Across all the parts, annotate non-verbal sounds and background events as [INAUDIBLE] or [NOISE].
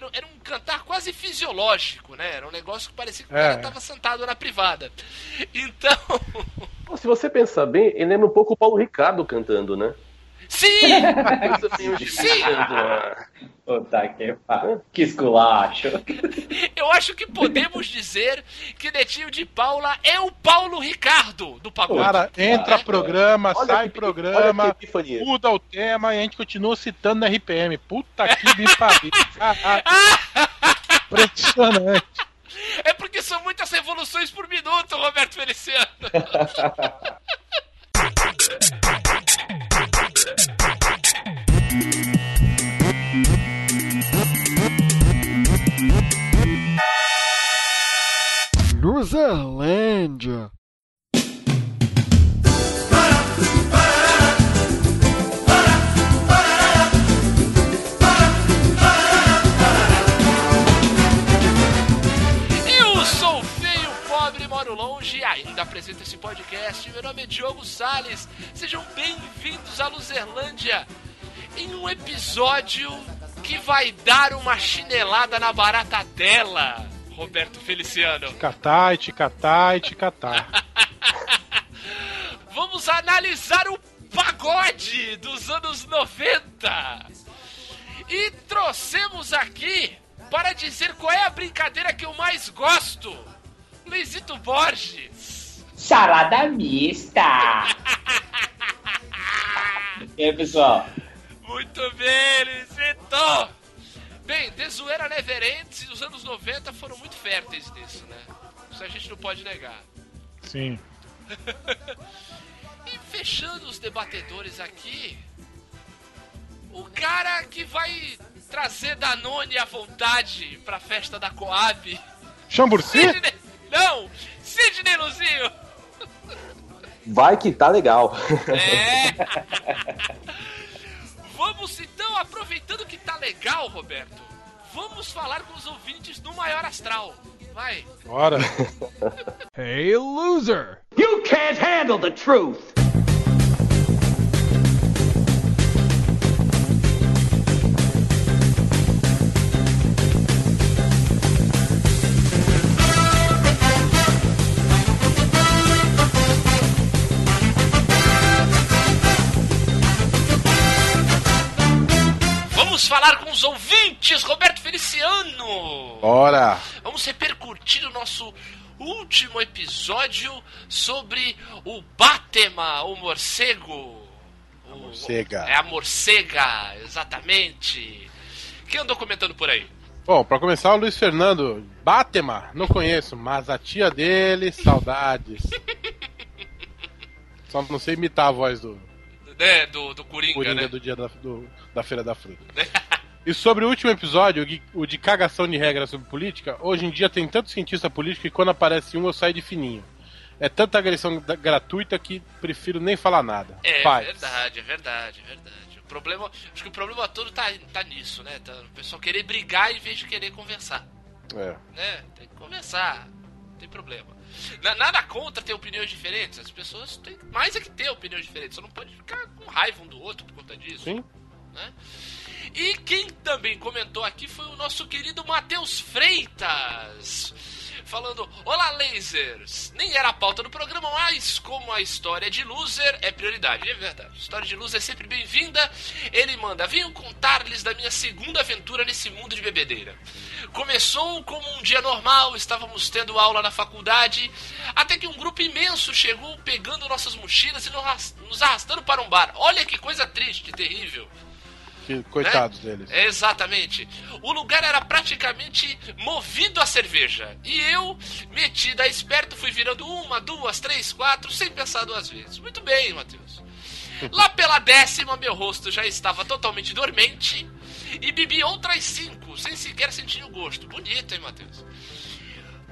era, era, um cantar quase fisiológico, né? Era um negócio que parecia que o cara estava sentado na privada. Então. [LAUGHS] Se você pensar bem, ele lembra um pouco o Paulo Ricardo cantando, né? Sim! [LAUGHS] Sim! Puta que Que esculacho. Eu acho que podemos dizer que Netinho de Paula é o Paulo Ricardo do pagode. Cara, entra programa, sai que, programa, muda o tema e a gente continua citando na RPM. Puta que me pariu. [LAUGHS] Impressionante. É porque são muitas revoluções por minuto, Roberto Feliciano. [LAUGHS] Luzerlândia. Eu sou feio, pobre, moro longe e ainda apresento esse podcast. Meu nome é Diogo Sales. Sejam bem-vindos à Luzerlândia em um episódio que vai dar uma chinelada na barata dela. Roberto Feliciano. Ticatai, ticatai, ticatai. Vamos analisar o pagode dos anos 90. E trouxemos aqui para dizer qual é a brincadeira que eu mais gosto. Luizito Borges. Salada mista. [LAUGHS] e aí, pessoal? Muito bem, Luizito. Bem, The Zoeira Never Ends e os anos 90 foram muito férteis nisso, né? Isso a gente não pode negar. Sim. [LAUGHS] e fechando os debatedores aqui, o cara que vai trazer Danone à vontade pra festa da Coab. Chamburci? Sidney... Não! Sidney Luzinho! Vai que tá legal. É! [LAUGHS] Vamos então, aproveitando que tá legal, Roberto, vamos falar com os ouvintes do Maior Astral. Vai. Bora. [LAUGHS] hey, loser! You can't handle the truth! Falar com os ouvintes, Roberto Feliciano. Bora! Vamos repercutir o nosso último episódio sobre o Batema, o morcego. A morcega. É a morcega, exatamente. Quem andou comentando por aí? Bom, para começar, o Luiz Fernando. Batema, não conheço, mas a tia dele, saudades. [LAUGHS] Só não sei imitar a voz do, né, do, do Coringa, Coringa né? do dia da, do, da Feira da Fruta. [LAUGHS] e sobre o último episódio, o de cagação de regras sobre política, hoje em dia tem tanto cientista político que quando aparece um eu saio de fininho. É tanta agressão gratuita que prefiro nem falar nada. É Paz. verdade, é verdade, é verdade. O problema, acho que o problema todo tá, tá nisso, né? Tá, o pessoal querer brigar em vez de querer conversar. É. Né? Tem que conversar, tem problema. Nada contra ter opiniões diferentes. As pessoas têm mais é que ter opiniões diferentes. Você não pode ficar com raiva um do outro por conta disso. Sim. Né? E quem também comentou aqui foi o nosso querido Matheus Freitas falando: Olá, lasers! Nem era a pauta do programa, mas como a história de loser é prioridade. É verdade, a história de loser é sempre bem-vinda. Ele manda: Venho contar-lhes da minha segunda aventura nesse mundo de bebedeira. Começou como um dia normal, estávamos tendo aula na faculdade, até que um grupo imenso chegou pegando nossas mochilas e nos arrastando para um bar. Olha que coisa triste, terrível. Que coitados né? deles. Exatamente. O lugar era praticamente movido a cerveja. E eu, metida esperto, fui virando uma, duas, três, quatro, sem pensar duas vezes. Muito bem, Matheus. [LAUGHS] Lá pela décima, meu rosto já estava totalmente dormente. E bebi outras cinco, sem sequer sentir o gosto. Bonito, hein, Matheus?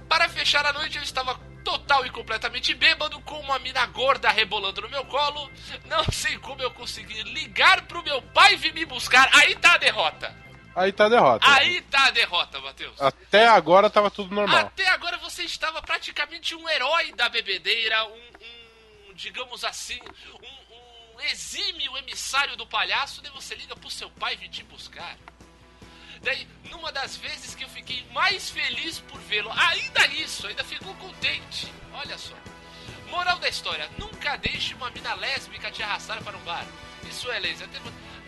Para fechar a noite, eu estava total e completamente bêbado, com uma mina gorda rebolando no meu colo. Não sei como eu consegui ligar pro meu pai vir me buscar. Aí tá a derrota. Aí tá a derrota. Aí tá a derrota, Matheus. Até agora tava tudo normal. Até agora você estava praticamente um herói da bebedeira, um, um digamos assim, um, um exímio emissário do palhaço, daí você liga pro seu pai vir te buscar. Daí, numa das vezes que eu fiquei mais feliz por vê-lo. Ainda isso, ainda ficou contente. Olha só. Moral da história: nunca deixe uma mina lésbica te arrastar para um bar. Isso é laser.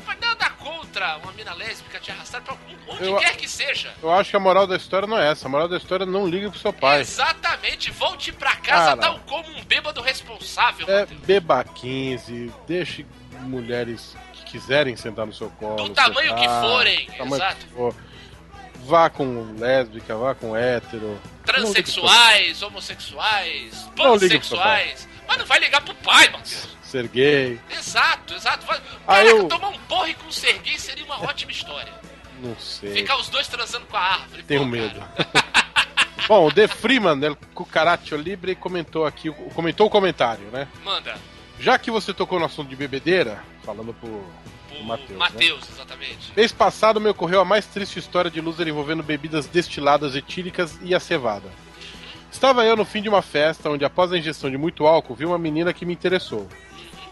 Mas nada contra uma mina lésbica te arrastar para onde Eu- quer que seja. Eu acho que a moral da história não é essa. A moral da história é não ligue pro seu pai. Exatamente, volte pra casa Cara. tal como um bêbado responsável, É, Matheus. beba 15, deixe mulheres quiserem sentar no seu colo. Do tamanho que sentar, forem, do tamanho exato. que for. Vá com lésbica, vá com hétero. Transexuais, homossexuais, Não seu pansexuais. Mas não vai ligar pro pai, Matheus. Ser gay, Exato, exato. Vai... Ah, Caraca, eu- tomar um porre com ser gay seria uma ótima história. não sei. Ficar os dois transando com a árvore. Tenho pô, medo. [LAUGHS] [LAUGHS] Bom, o The Freeman, El Cucaracho Libre, comentou aqui, comentou o comentário, né? Manda. Já que você tocou no assunto de bebedeira, falando pro, pro Matheus, né? Matheus, exatamente. Mês passado me ocorreu a mais triste história de loser envolvendo bebidas destiladas etílicas e a cevada. Estava eu no fim de uma festa onde, após a ingestão de muito álcool, vi uma menina que me interessou.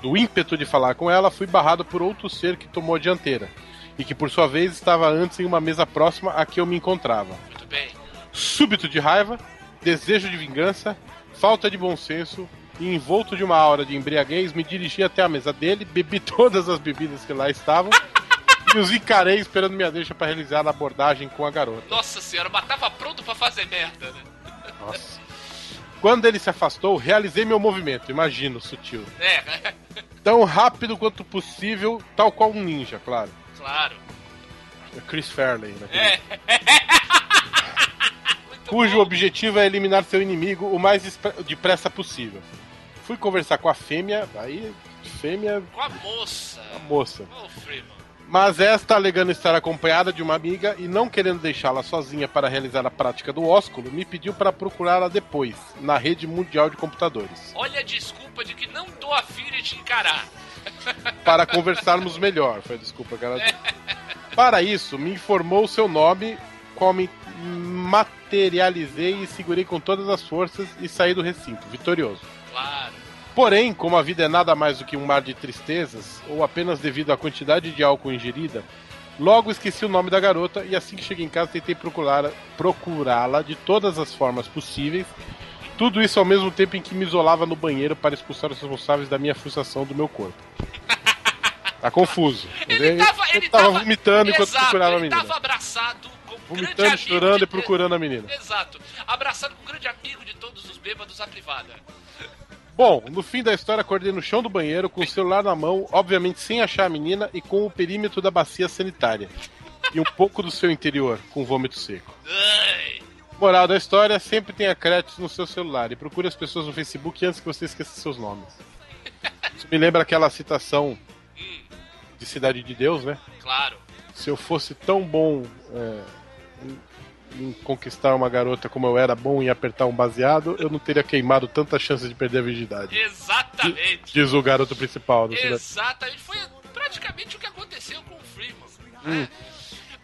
Do ímpeto de falar com ela, fui barrado por outro ser que tomou a dianteira. E que, por sua vez, estava antes em uma mesa próxima a que eu me encontrava. Muito bem. Súbito de raiva, desejo de vingança, falta de bom senso e envolto de uma aura de embriaguez, me dirigi até a mesa dele, bebi [LAUGHS] todas as bebidas que lá estavam e os encarei esperando minha deixa para realizar a abordagem com a garota. Nossa senhora, mas tava pronto pra fazer merda, né? Nossa. Quando ele se afastou, realizei meu movimento, imagino, sutil. É, Tão rápido quanto possível, tal qual um ninja, claro. claro. É Chris Fairley, né? É. [LAUGHS] Cujo bom. objetivo é eliminar seu inimigo o mais depressa possível. Fui conversar com a fêmea, aí fêmea, Com a moça. a moça. Freeman. Mas esta alegando estar acompanhada de uma amiga e não querendo deixá-la sozinha para realizar a prática do ósculo, me pediu para procurá-la depois, na rede mundial de computadores, Olha a desculpa de que não tô afim de te encarar. [LAUGHS] para conversarmos melhor, foi a desculpa que ela. Para isso, me informou seu nome, qual me materializei e segurei com todas as forças e saí do recinto, vitorioso. Claro. Porém, como a vida é nada mais do que um mar de tristezas, ou apenas devido à quantidade de álcool ingerida, logo esqueci o nome da garota e assim que cheguei em casa tentei procurá-la de todas as formas possíveis. Tudo isso ao mesmo tempo em que me isolava no banheiro para expulsar os responsáveis da minha frustração do meu corpo. Tá confuso. Ele entendeu? tava, ele tava tava vomitando enquanto Exato, procurava a ele menina. tava abraçado com um Vomitando, chorando de- e procurando a menina. Exato. Abraçado com um grande amigo de todos os bêbados à privada. Bom, no fim da história, acordei no chão do banheiro com o celular na mão, obviamente sem achar a menina e com o perímetro da bacia sanitária. E um pouco do seu interior, com vômito seco. Moral da história, sempre tenha créditos no seu celular e procure as pessoas no Facebook antes que você esqueça seus nomes. Isso me lembra aquela citação de Cidade de Deus, né? Claro. Se eu fosse tão bom é, em, conquistar uma garota como eu era bom em apertar um baseado, eu não teria queimado tanta chance de perder a virgindade. Exatamente. Diz o garoto principal. Exatamente. Foi praticamente o que aconteceu com o Freeman. Hum. né?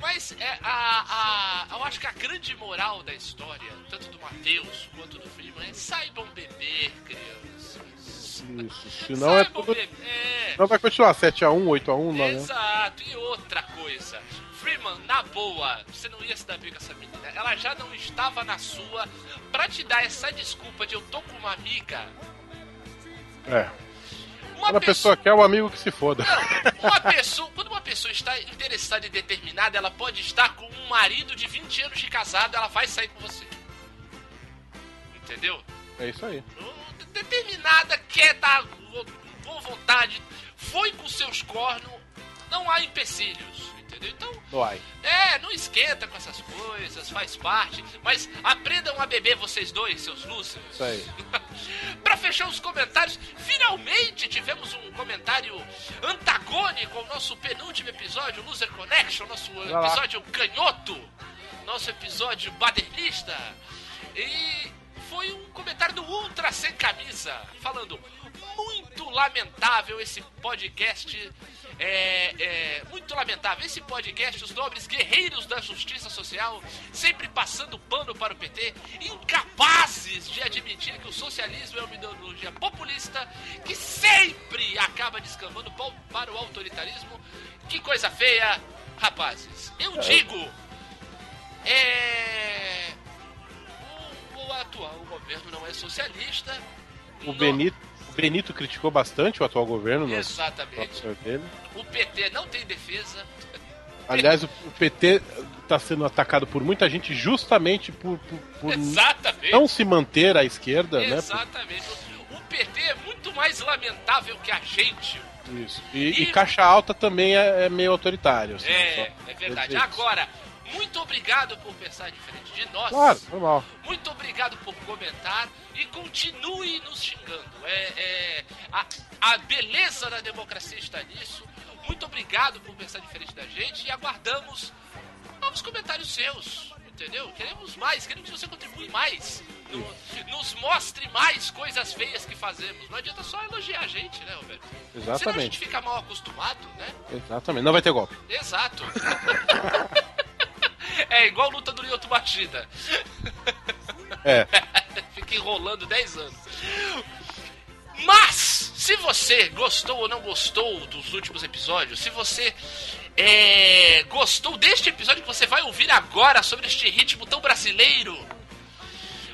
Mas é, a, a, eu acho que a grande moral da história, tanto do Matheus quanto do Freeman, é saibam beber, crianças. Isso. Senão é saibam tudo. beber. É, Não vai continuar 7x1, 8x1, não, né? Exato, e outra coisa. Freeman, na boa, você não ia se dar bem com essa menina. Ela já não estava na sua. Pra te dar essa desculpa de eu tô com uma amiga. É. Uma Quando a pessoa quer, o amigo que se foda. Não, uma pessoa, quando uma pessoa está interessada e determinada, ela pode estar com um marido de 20 anos de casado, ela vai sair com você. Entendeu? É isso aí. Determinada, quer dar com boa vontade, foi com seus cornos, não há empecilhos. Entendeu? Então, Vai. é, não esquenta com essas coisas, faz parte. Mas aprendam a beber vocês dois, seus losers. Isso aí. [LAUGHS] pra fechar os comentários, finalmente tivemos um comentário antagônico ao nosso penúltimo episódio, Loser Connection, nosso episódio canhoto, nosso episódio badernista. E foi um comentário do Ultra Sem Camisa, falando: muito lamentável esse podcast. É, é, muito lamentável. Esse podcast, os nobres guerreiros da justiça social, sempre passando pano para o PT, incapazes de admitir que o socialismo é uma ideologia populista que sempre acaba descambando para o autoritarismo. Que coisa feia, rapazes. Eu é. digo, é. O, o atual governo não é socialista. O no... Benito criticou bastante o atual governo no Exatamente. O PT não tem defesa. Aliás, o PT está sendo atacado por muita gente justamente por, por- por não se manter à esquerda, né? Exatamente. O PT é muito mais lamentável que a gente. Isso. E, E- e caixa alta também é, é meio autoritário. assim, É, é verdade. Agora, muito obrigado por pensar diferente de nós. Claro, normal. Muito obrigado por comentar e continue nos xingando. É, é, a, a beleza da democracia está nisso. Muito obrigado por pensar diferente da gente e aguardamos novos comentários seus. Entendeu? Queremos mais, queremos que você contribua mais. No- nos mostre mais coisas feias que fazemos. Não adianta só elogiar a gente, né, Roberto? Senão a gente Exatamente. fica mal acostumado, né? Exatamente. Não vai ter golpe. Exato. [LAUGHS] é igual luta do Lyoto Batida. É. [LAUGHS] Fica enrolando 10 anos. Mas, se você gostou ou não gostou dos últimos episódios, se você é, gostou deste episódio que você vai ouvir agora sobre este ritmo tão brasileiro,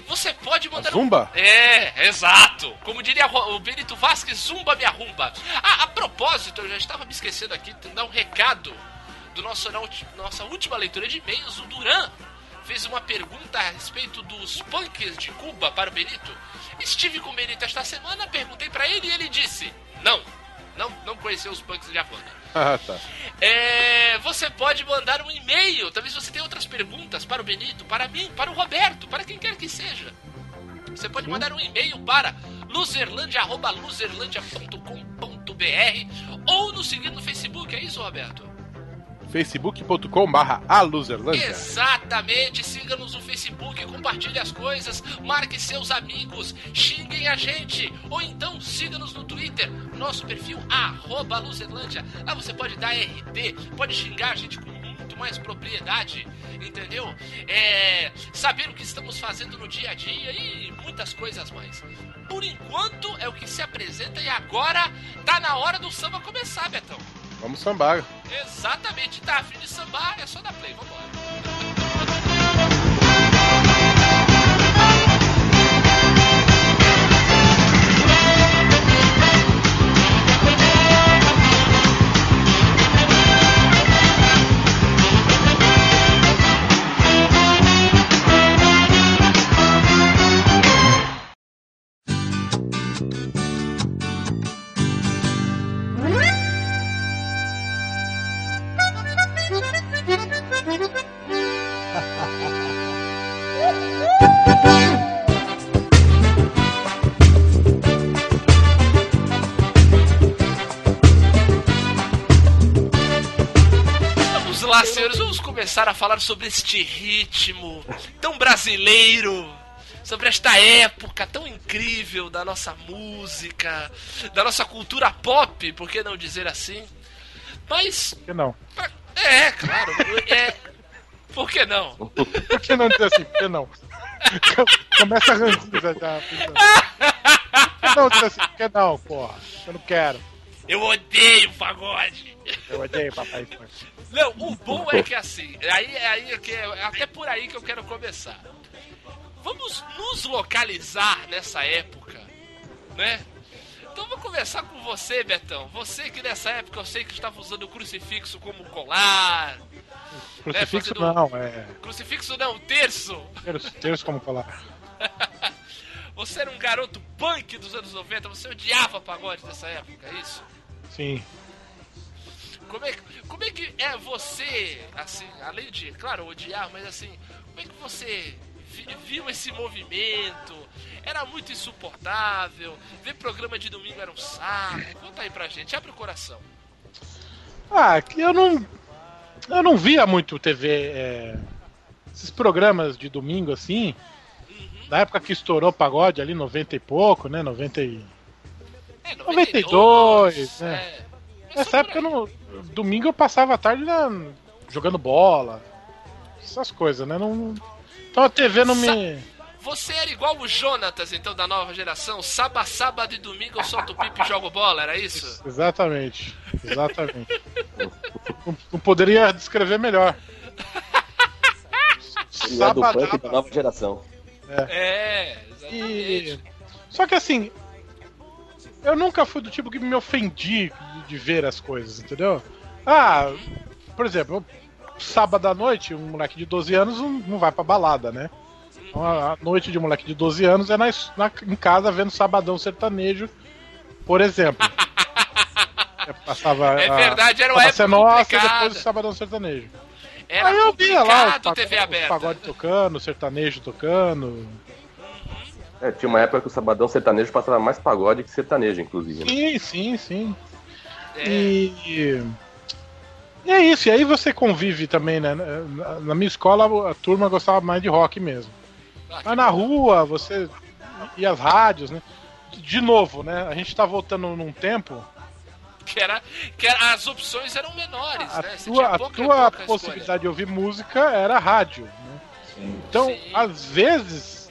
você pode mandar um Zumba? é, exato. Como diria o Benito Vasquez, zumba me arrumba. Ah, a propósito, eu já estava me esquecendo aqui de dar um recado do nosso, nossa última leitura de e-mails. O Duran fez uma pergunta a respeito dos punks de Cuba para o Benito. Estive com o Benito esta semana, perguntei para ele e ele disse: Não, não, não conheceu os punks de Havana. [LAUGHS] Ah, tá. É, você pode mandar um e-mail. Talvez você tenha outras perguntas para o Benito, para mim, para o Roberto, para quem quer que seja. Você pode mandar um e-mail para loserlandia.loserlandia.com.br ou nos seguir no Facebook, é isso, Roberto? facebook.com barra a Luzerlândia. Exatamente, siga-nos no Facebook, compartilhe as coisas, marque seus amigos, xinguem a gente, ou então siga-nos no Twitter, nosso perfil arroba Luzerlândia. Lá você pode dar RT, pode xingar a gente com muito mais propriedade, entendeu? É, saber o que estamos fazendo no dia a dia e muitas coisas mais. Por enquanto é o que se apresenta e agora tá na hora do samba começar, Betão. Vamos sambar. Exatamente, tá afim de sambar, é só dar play, vambora. Começar a falar sobre este ritmo tão brasileiro, sobre esta época tão incrível da nossa música, da nossa cultura pop, por que não dizer assim? Mas, Por que não? é, claro, é. Por que não? [LAUGHS] Por que não dizer assim? Por que não? [LAUGHS] Começa a ranzinho já, já. Por que não dizer assim? Por que não, porra? Eu não quero. Eu odeio pagode. Eu odeio papai. Não, o bom é que assim, aí, aí é que é até por aí que eu quero começar. Vamos nos localizar nessa época, né? Então vou começar com você, Betão. Você que nessa época eu sei que estava usando o crucifixo como colar. Crucifixo fazendo- não, é. Crucifixo não, terço. Terço, terço como falar. [LAUGHS] Você era um garoto punk dos anos 90, você odiava pagode dessa época, é isso? Sim. Como é, que- como é que é você, assim, além de, claro, odiar, mas assim, como é que você vi- viu esse movimento? Era muito insuportável, ver programa de domingo era um saco. Conta aí pra gente, abre o coração. Ah, eu não. Eu não via muito TV. é, esses programas de domingo assim. Na época que estourou o pagode ali, 90 e pouco, né? 90 e. É, 92, né? é. Nessa época eu não. Domingo eu passava a tarde na- jogando bola. Essas coisas, né? Não. Então a TV não me. Você era igual o Jonatas, então, da nova geração? Sábado, sábado e domingo eu solto pipa e jogo bola, era isso? Exatamente. Exatamente. não, não poderia descrever melhor. Ele é do punk da nova geração. É, E exatamente. Só que assim, eu nunca fui do tipo que me ofendi de, ver as coisas, entendeu? Ah, por exemplo, sábado à noite, um moleque de 12 anos não, vai pra balada, né? Então, a noite de um moleque de 12 anos é na, na- em casa vendo sabadão sertanejo, por exemplo. Eu [LAUGHS] passava É verdade, era uma época nossa e complicada. depois o sabadão sertanejo. Era Aí eu via lá os, complicado pa- TV os aberta. pagode tocando, o sertanejo tocando. É, tinha uma época que o Sabadão Sertanejo passava mais pagode que sertanejo, inclusive. né? Sim, sim, sim. É. E, e é isso, e aí você convive também, né? Na, minha escola a turma gostava mais de rock mesmo. Ah, Mas na rua, você. E as rádios, né? De novo, né? A gente tá voltando num tempo. que era, que era, as opções eram menores, A né? Tua, a tua pouca escolha. possibilidade de ouvir música era rádio. Né? Sim. Então, Sim. às vezes.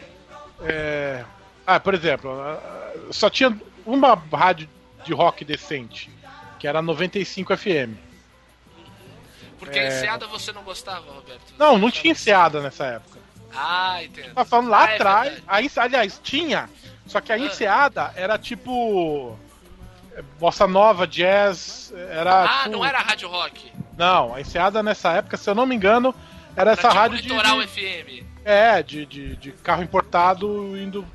é, Ah, por exemplo, ah, só tinha uma rádio de rock decente, que era 95 FM. Porque É. enseada você não gostava, Roberto? Não, não tinha enseada nessa época. Ah, entendo. Tá falando lá Ah, é atrás. verdade. a aliás, tinha. Só que a Ah. enseada era tipo. é, Bossa nova, jazz. Era. Ah, tipo- não era rádio rock. Não, a enseada nessa época, se eu não me engano, era essa era tipo rádio de. Litoral de- FM. É, de, de, de carro importado indo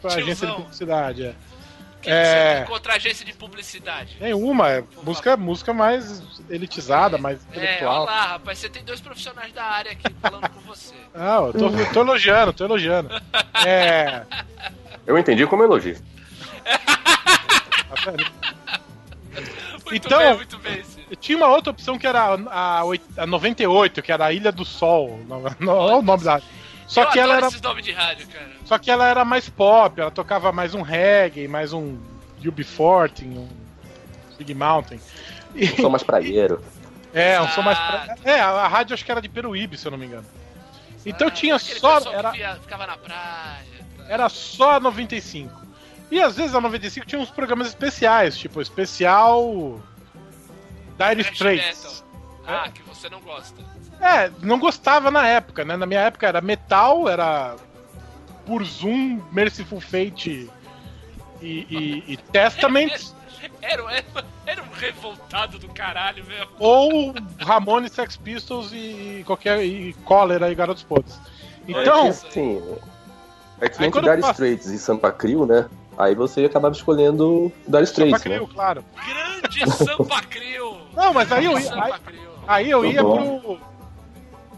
pra Tiozão. agência de publicidade. É. Que É. você encontra agência de publicidade. Nenhuma, é música, música mais elitizada, mais É, intelectual. olha lá, rapaz, você tem dois profissionais da área aqui falando com você. [LAUGHS] Ah, eu tô, eu tô elogiando, tô elogiando. É. Eu entendi como elogio. Então- bem, muito bem, Ciro. Tinha uma outra opção que era a, oit- a 98, que era a Ilha do Sol. Não, não é o nome da. Só Eu que ela era, esses nomes de rádio, cara. só que ela era mais pop, ela tocava mais um reggae, mais um UB40, um Big Mountain. E- Eu sou mais praieiro. é, um som mais Ah. pra... É, a rádio acho que era de Peruíbe, se eu não me engano. Então Ah, tinha só era, via- ficava na praia. tá. era só a 95. E às vezes a 95 tinha uns programas especiais, tipo especial Dire Straits. Ah, que você não gosta. É, não gostava na época, né? Na minha época era metal, era Burzum, Merciful Fate e, e, e Testament, [LAUGHS] Era, era, era um revoltado do caralho mesmo. ou Ramones, Sex Pistols e qualquer e Cólera e Garotos Podres. Então, assim, é que entre Dire Straits e Sampa Crio, né? Aí você acabava escolhendo Dire Straits, criar, né? claro. Grande Sampa Crio. Não, mas aí eu ia, Sampa aí, Crio. aí eu ia pro.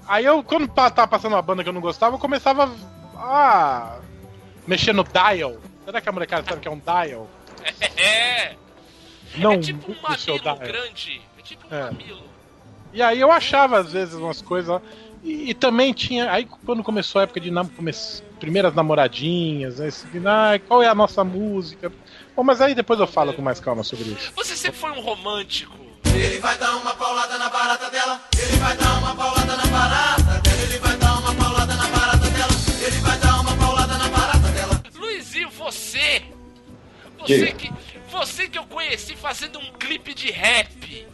Aí eu, quando tava passando uma banda que eu não gostava, eu começava a mexer no dial. Será que a molecada sabe que é um dial? É, Não é tipo um o seu mamilo grande. É tipo um É. mamilo. E aí eu achava, às vezes, umas coisas. E, e também tinha. Aí quando começou a época de nam come- primeiras namoradinhas, né? esse- ah, qual é a nossa música? Bom, mas aí depois eu falo com mais calma sobre isso. Você sempre foi um romântico. Ele vai dar uma paulada na barata dela. Ele vai dar uma paulada Você que, você que eu conheci fazendo um clipe de rap.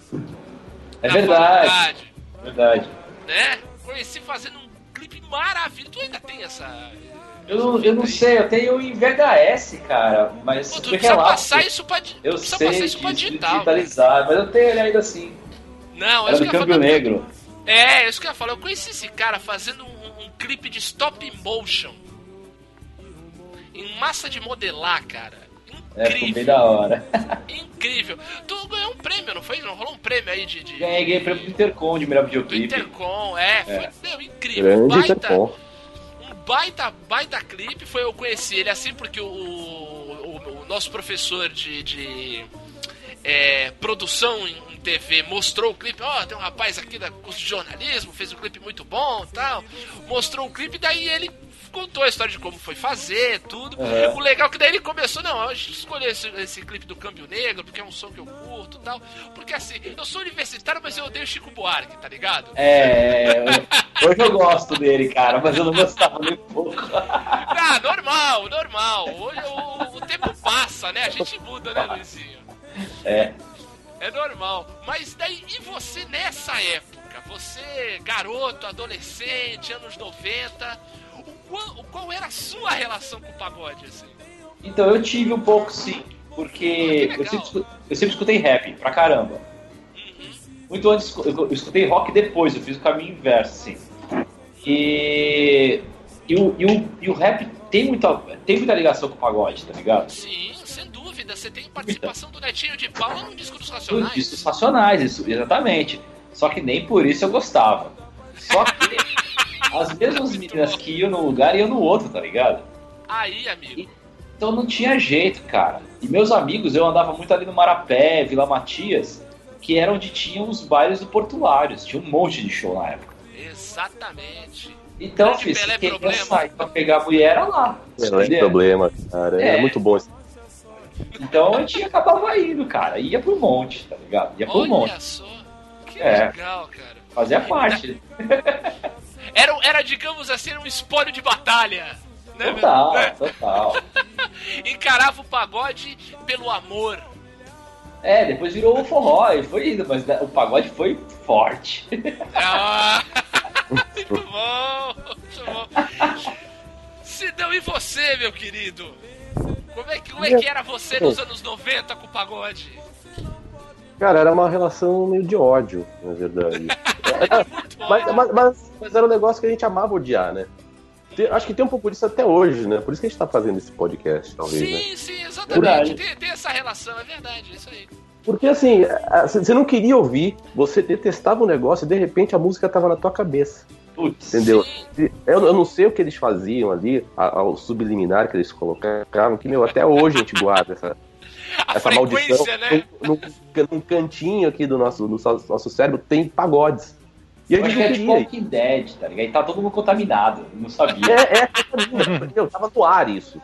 É verdade. faculdade, Verdade. né? Conheci fazendo um clipe maravilhoso. Tu ainda tem essa. Eu, não- eu não sei, eu tenho em VHS, cara, mas Pô, tu precisa relato. passar isso pra, Eu precisa sei passar isso pra digital. digitalizar, mas eu tenho ele ainda assim. Não, é Era do que eu ia Câmbio falar. Negro. É, é isso que eu ia falar. Eu conheci esse cara fazendo um, um clipe de stop motion. Em massa de modelar, cara. É, ficou bem Incrível. da hora. [LAUGHS] Incrível. Tu ganhou um prêmio, não foi? Não rolou um prêmio aí de. de Ganhei, ganhei prêmio do Intercom de melhor do videoclipe. Intercom, é, foi É. meu, incrível. Grande baita, Intercom. um baita, baita clipe. Foi eu conheci ele assim porque o, o, o nosso professor de, de é, produção em, TV mostrou o clipe. Ó, tem um rapaz aqui da curso de jornalismo, fez um clipe muito bom tal. Mostrou o clipe, daí ele contou a história de como foi fazer, tudo. Uhum. O legal é que daí ele começou, não, a gente escolheu esse, esse clipe do Câmbio Negro, porque é um som que eu curto e tal. Porque assim, eu sou universitário, mas eu odeio Chico Buarque, tá ligado? É, é, hoje eu gosto dele, cara, mas eu não gostava nem pouco. Ah, normal, normal. Hoje o, o tempo passa, né? A gente muda, né, Luizinho? É. É normal. Mas daí, e você nessa época? Você, garoto, adolescente, anos 90, o qual, qual era a sua relação com o pagode, assim? Então eu tive um pouco sim, porque Ah, eu sempre, eu sempre escutei rap pra caramba. Uhum. Muito antes, eu escutei rock depois, eu fiz o caminho inverso, assim. E, e, o, e, o, e o rap tem muita, tem muita ligação com o pagode, tá ligado? Sim, sem dúvida. Você tem participação do Netinho de Paula no disco dos Racionais. Discos racionais, isso, exatamente. Só que nem por isso eu gostava. Só que as mesmas meninas que iam num lugar iam no outro, tá ligado? Aí, amigo. Então não tinha jeito, cara. E meus amigos, eu andava muito ali no Marapé, Vila Matias, que era onde tinham os bailes do Portuários. Tinha um monte de show na época. Exatamente. Então, filho, Pelé se queria Problema. sair pra pegar a mulher, era lá. Não é problema, cara. É, É. muito bom esse Então a gente acabava indo, cara. Ia pro monte, tá ligado? Ia pro monte. Olha só. Que É. legal, cara. Fazia parte. [LAUGHS] Era, era, digamos assim, um espólio de batalha. Né? Total, É. total. [LAUGHS] Encarava o pagode pelo amor. É, depois virou o forró e foi indo, mas o pagode foi forte. Ah, [LAUGHS] muito bom, muito bom. Sidão, e você, meu querido? Como é, que, como é que era você nos anos 90 com o pagode? Cara, era uma relação meio de ódio, na verdade. Era- [LAUGHS] mas, mas- mas- mas era um negócio que a gente amava odiar, né? Tem- acho que tem um pouco disso até hoje, né? Por isso que a gente tá fazendo esse podcast, talvez, né? Sim, sim, exatamente. Tem, tem essa relação, é verdade, é isso aí. Porque assim, a- você não queria ouvir, você detestava o negócio e de repente a música tava na tua cabeça. Putz. Entendeu? Sim, Eu, eu não sei o que eles faziam ali, ao subliminar que eles colocavam, que, meu, até hoje a gente guarda essa, a essa maldição. né? Num, num- num cantinho aqui do nosso, do nosso cérebro tem pagodes. E a Eu acho gente que é tipo queria. Walking Dead, tá ligado? E tá todo mundo contaminado, não sabia. É, é, entendeu? Tava no ar isso.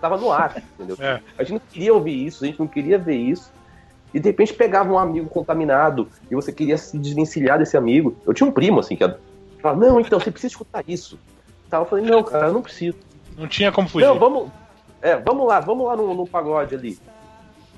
Tava no ar, entendeu? É. A gente não queria ouvir isso, a gente não queria ver isso. E de repente pegava um amigo contaminado e você queria se desvencilhar desse amigo. Eu tinha um primo, assim, que falava, não, então, você precisa escutar isso. Tá, Eu falei, não, cara, eu não preciso. Não tinha como fugir. Não, vamos. É, vamos lá, vamos lá no, no pagode ali.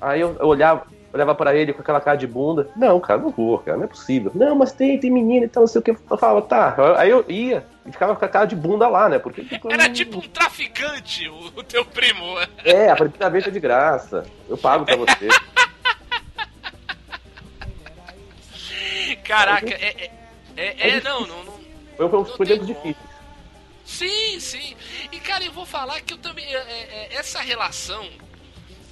Aí eu, eu olhava, olhava pra ele com aquela cara de bunda. Não, cara, não vou, cara, não é possível. Não, mas tem, tem menina e tal, não sei o que. Eu falava, tá. Aí eu ia e ficava com a cara de bunda lá, né? Porque. Era tipo um traficante, o, teu primo. É, a primeira vez é de graça. Eu pago pra você. Caraca, é. É, é, é, não, não, não. Foi, foi, Não foi tempos como. difíceis. Sim, sim. E cara, eu vou falar que eu também. é, é, essa relação,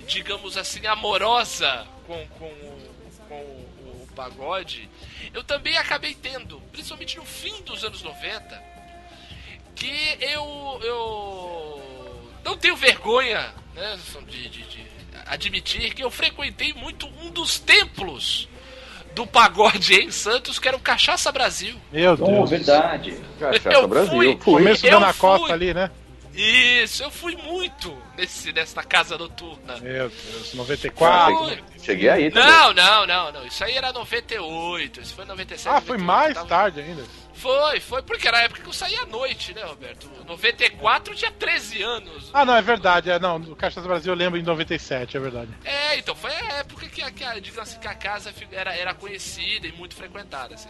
digamos assim, amorosa com, com, o- com o, o pagode, eu também acabei tendo, principalmente no fim dos anos 90, que eu. eu não tenho vergonha né, de, de- de admitir que eu frequentei muito um dos templos do pagode em Santos, que era o Cachaça Brasil. Meu Oh, Deus. verdade. Cachaça Eu Brasil. fui. Começo da. Costa ali, né? Isso, eu fui muito nesse, nessa casa noturna. Meu Deus, 94. Fui. Cheguei aí também. Não, não, não, não. Isso aí era 98, isso foi 97. Ah, foi 98, mais tava- tarde ainda. Foi, foi, porque era a época que eu saía à noite, né, Roberto? 94 eu tinha 13 anos. Ah, não, é verdade. É, não, do Caixas Brasil eu lembro em 97, é verdade. É, então foi a época que, a- que a, digamos assim, que a casa era, era conhecida e muito frequentada. Assim.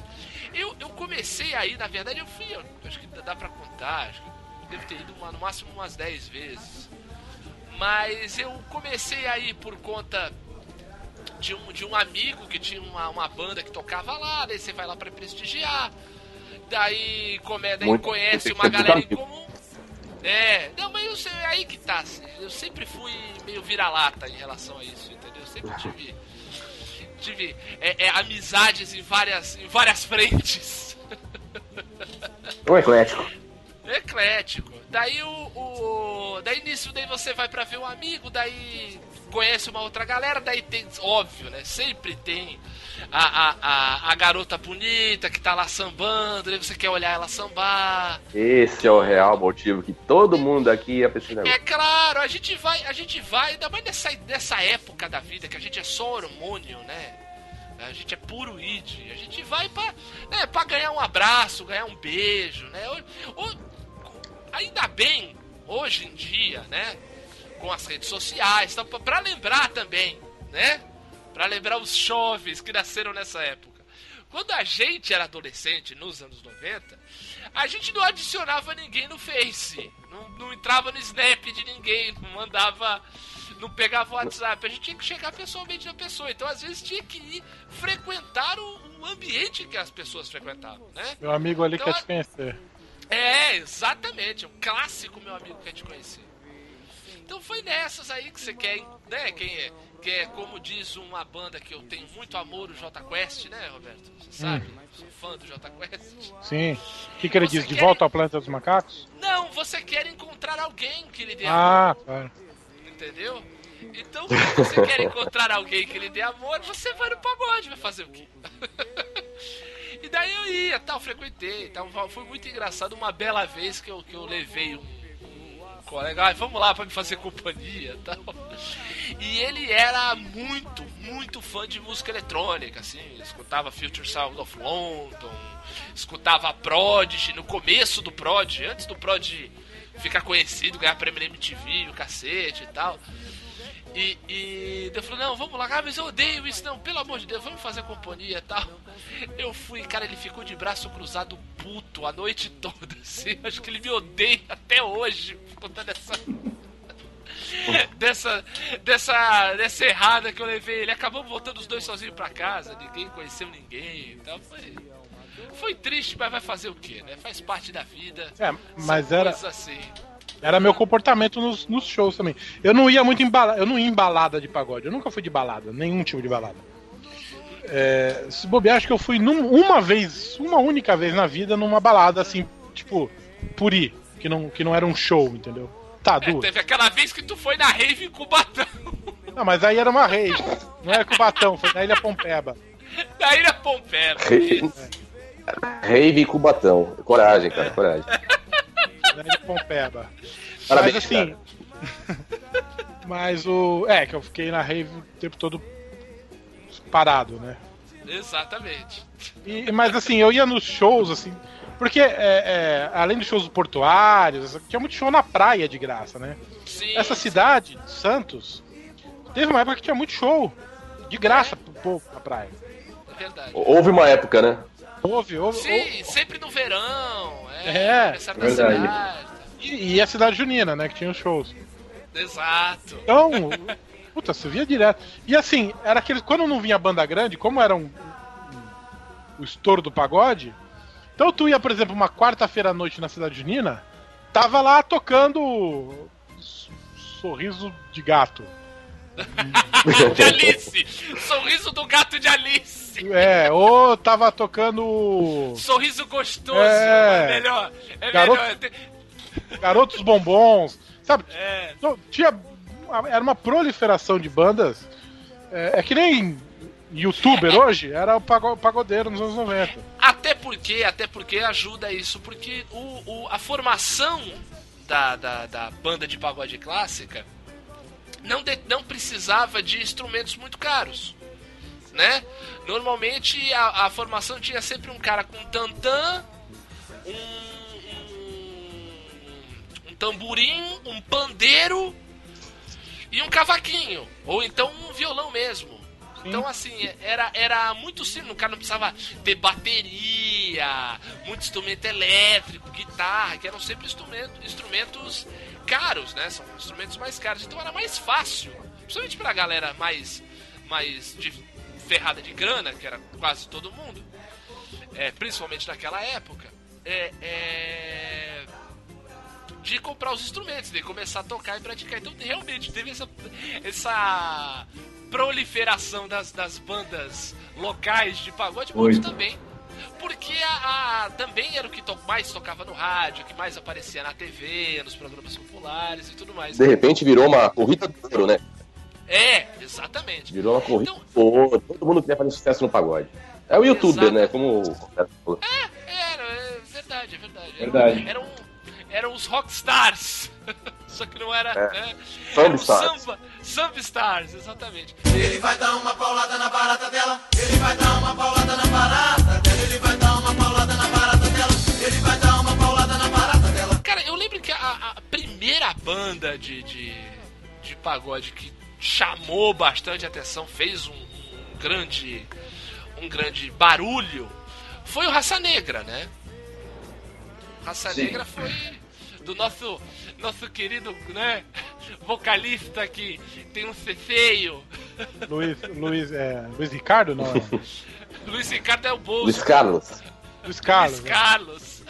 Eu, eu comecei aí, na verdade, eu fui, eu acho que dá pra contar, acho que devo ter ido uma- no máximo umas 10 vezes. Mas eu comecei aí por conta de um, de um amigo que tinha uma, uma banda que tocava lá, daí você vai lá pra prestigiar. Daí, come, daí Muito- conhece uma galera em comum. É, não, mas eu sei, é aí que tá. assim, Eu sempre fui meio vira-lata em relação a isso, entendeu? Eu sempre tive. Tive é, é, amizades em várias, em várias [LAUGHS] frentes. Um eclético. Eclético. Daí o, o. Daí nisso daí você vai pra ver um amigo, daí conhece uma outra galera, daí tem. Óbvio, né? Sempre tem a, a, a, a garota bonita que tá lá sambando, daí você quer olhar ela sambar. Esse é o real motivo que todo mundo aqui ia negócio. É claro, a gente vai, a gente vai, ainda mais nessa, nessa época da vida que a gente é só hormônio, né? A gente é puro id. A gente vai pra, né, pra ganhar um abraço, ganhar um beijo, né? Ou- ou- ainda bem, hoje em dia, né? Com as redes sociais, então, pra- pra lembrar também, né? Pra lembrar os jovens que nasceram nessa época. Quando a gente era adolescente, nos anos 90, A gente não adicionava ninguém no Face. Não, não entrava no Snap de ninguém. Não mandava. Não pegava o WhatsApp. A gente tinha que chegar pessoalmente na pessoa. Então, às vezes, tinha que ir frequentar o, o ambiente que as pessoas frequentavam, né? Meu amigo ali Então, quer te conhecer. É, exatamente. Um clássico, meu amigo, quer te conhecer. Então foi nessas aí que você quer, né? Quem é, que é, como diz uma banda que eu tenho muito amor, o J Quest, né, Roberto? Você sabe? Sou fã do J Quest. Sim. O que, que ele Você diz? De quer- volta ao planeta dos macacos? Não, você quer encontrar alguém que lhe dê amor, Ah, claro. entendeu? Então, se você quer encontrar alguém que lhe dê amor, você vai no pagode, vai fazer o quê? [LAUGHS] e daí eu ia, tal, frequentei, tal, foi muito engraçado. Uma bela vez que eu, que eu levei um, um colega, ah, vamos lá pra me fazer companhia, [LAUGHS] tal. E ele era muito, muito fã de música eletrônica, assim, escutava Future Sound of London, escutava Prodigy, no começo do Prodigy, antes do Prodigy ficar conhecido, ganhar prêmio MTV, o cacete e tal. E, e eu falei, não, vamos lá, ah, mas eu odeio isso, não, pelo amor de Deus, vamos fazer companhia e tal. Eu fui, cara, ele ficou de braço cruzado puto a noite toda, assim, [LAUGHS] acho que ele me odeia até hoje, por conta dessa. [LAUGHS] Dessa, dessa, dessa errada que eu levei. Ele acabou voltando os dois sozinhos pra casa, ninguém conheceu ninguém. Então foi, foi triste, mas vai fazer o quê, né? Faz parte da vida. É, mas era, assim. Era meu comportamento nos, nos shows também. Eu não ia muito em balada, eu não ia em balada de pagode. Eu nunca fui de balada, nenhum tipo de balada. É, se bobear, acho que eu fui num- uma vez, uma única vez na vida, numa balada assim, tipo, por ir, que não, que não era um show, entendeu? Tá, É, duas. teve aquela vez que tu foi na rave em Cubatão. Não, mas aí era uma rave. Não era Cubatão, foi na Ilha Pompeba. Da Ilha Pompeia. Rave, rave e Cubatão. Coragem, cara, coragem. Ilha Pompeba. Parabéns, mas assim. mas o. É, que eu fiquei na rave o tempo todo parado, né? Exatamente. E- mas assim, eu ia nos shows, assim. Porque, é, é, além dos shows portuários, tinha muito show na praia de graça, né? Sim. Essa cidade, Santos, teve uma época que tinha muito show de graça pro povo na praia. É verdade. Houve uma época, né? Houve, houve. Sim, sempre no verão. É. É, cidade. E, e a cidade junina, né? Que tinha os shows. Exato. Então, puta, você via direto. E assim, era aquele. Quando não vinha banda grande, como era um, um- o estouro do pagode, então tu ia, por exemplo, uma quarta-feira à noite na cidade junina, tava lá tocando Sorriso de Gato. De Alice. Sorriso do gato de Alice. É, ou tava tocando Sorriso gostoso. É. É, melhor. É Garoto- melhor. Garotos Bombons, sabe? É. Tinha. Era uma proliferação de bandas. É, é que nem youtuber hoje, era o pago- pagodeiro nos anos 90. Até porque, até porque ajuda isso, porque o, o- a formação da, da, da banda de pagode clássica não, de- não precisava de instrumentos muito caros. Né? Normalmente a, a formação tinha sempre um cara com tantã, um, um, um tamborim, um pandeiro e um cavaquinho. Ou então um violão mesmo. Então, assim, era, era muito simples. O cara não precisava ter bateria, muito instrumento elétrico, guitarra, que eram sempre instrumento, instrumentos caros, né? São instrumentos mais caros. Então era mais fácil, principalmente pra galera mais, mais de ferrada de grana, que era quase todo mundo, é, principalmente naquela época, é, é, de comprar os instrumentos, de começar a tocar e praticar. Então, realmente, teve essa, essa proliferação das, das bandas locais de pagode muito Muito. também. Porque a, a- também era o que to- mais tocava no rádio, que mais aparecia na TV, nos programas populares e tudo mais. De repente virou uma corrida do ouro, né? É, exatamente. Virou uma corrida Então- do ouro. Todo mundo queria fazer sucesso no pagode. É o youtuber, né? Como o cara falou. Era, é verdade, é verdade. Verdade. Eram, eram os rockstars. [LAUGHS] Só que não era. É. né? Samba Era. Samba, samba stars, exatamente. Ele vai dar uma paulada na barata dela. Ele vai dar uma paulada na barata banda de, de, de pagode que chamou bastante atenção, fez um, um grande um grande barulho, foi o Raça Negra, né? Raça Sim. Negra foi do nosso, nosso querido, né, vocalista que tem um ceceio. Luiz, Luiz, é, Luiz Ricardo? Não, é. [LAUGHS] Luiz Ricardo é o bolso. Luiz Carlos. Luiz Carlos. Luiz Carlos.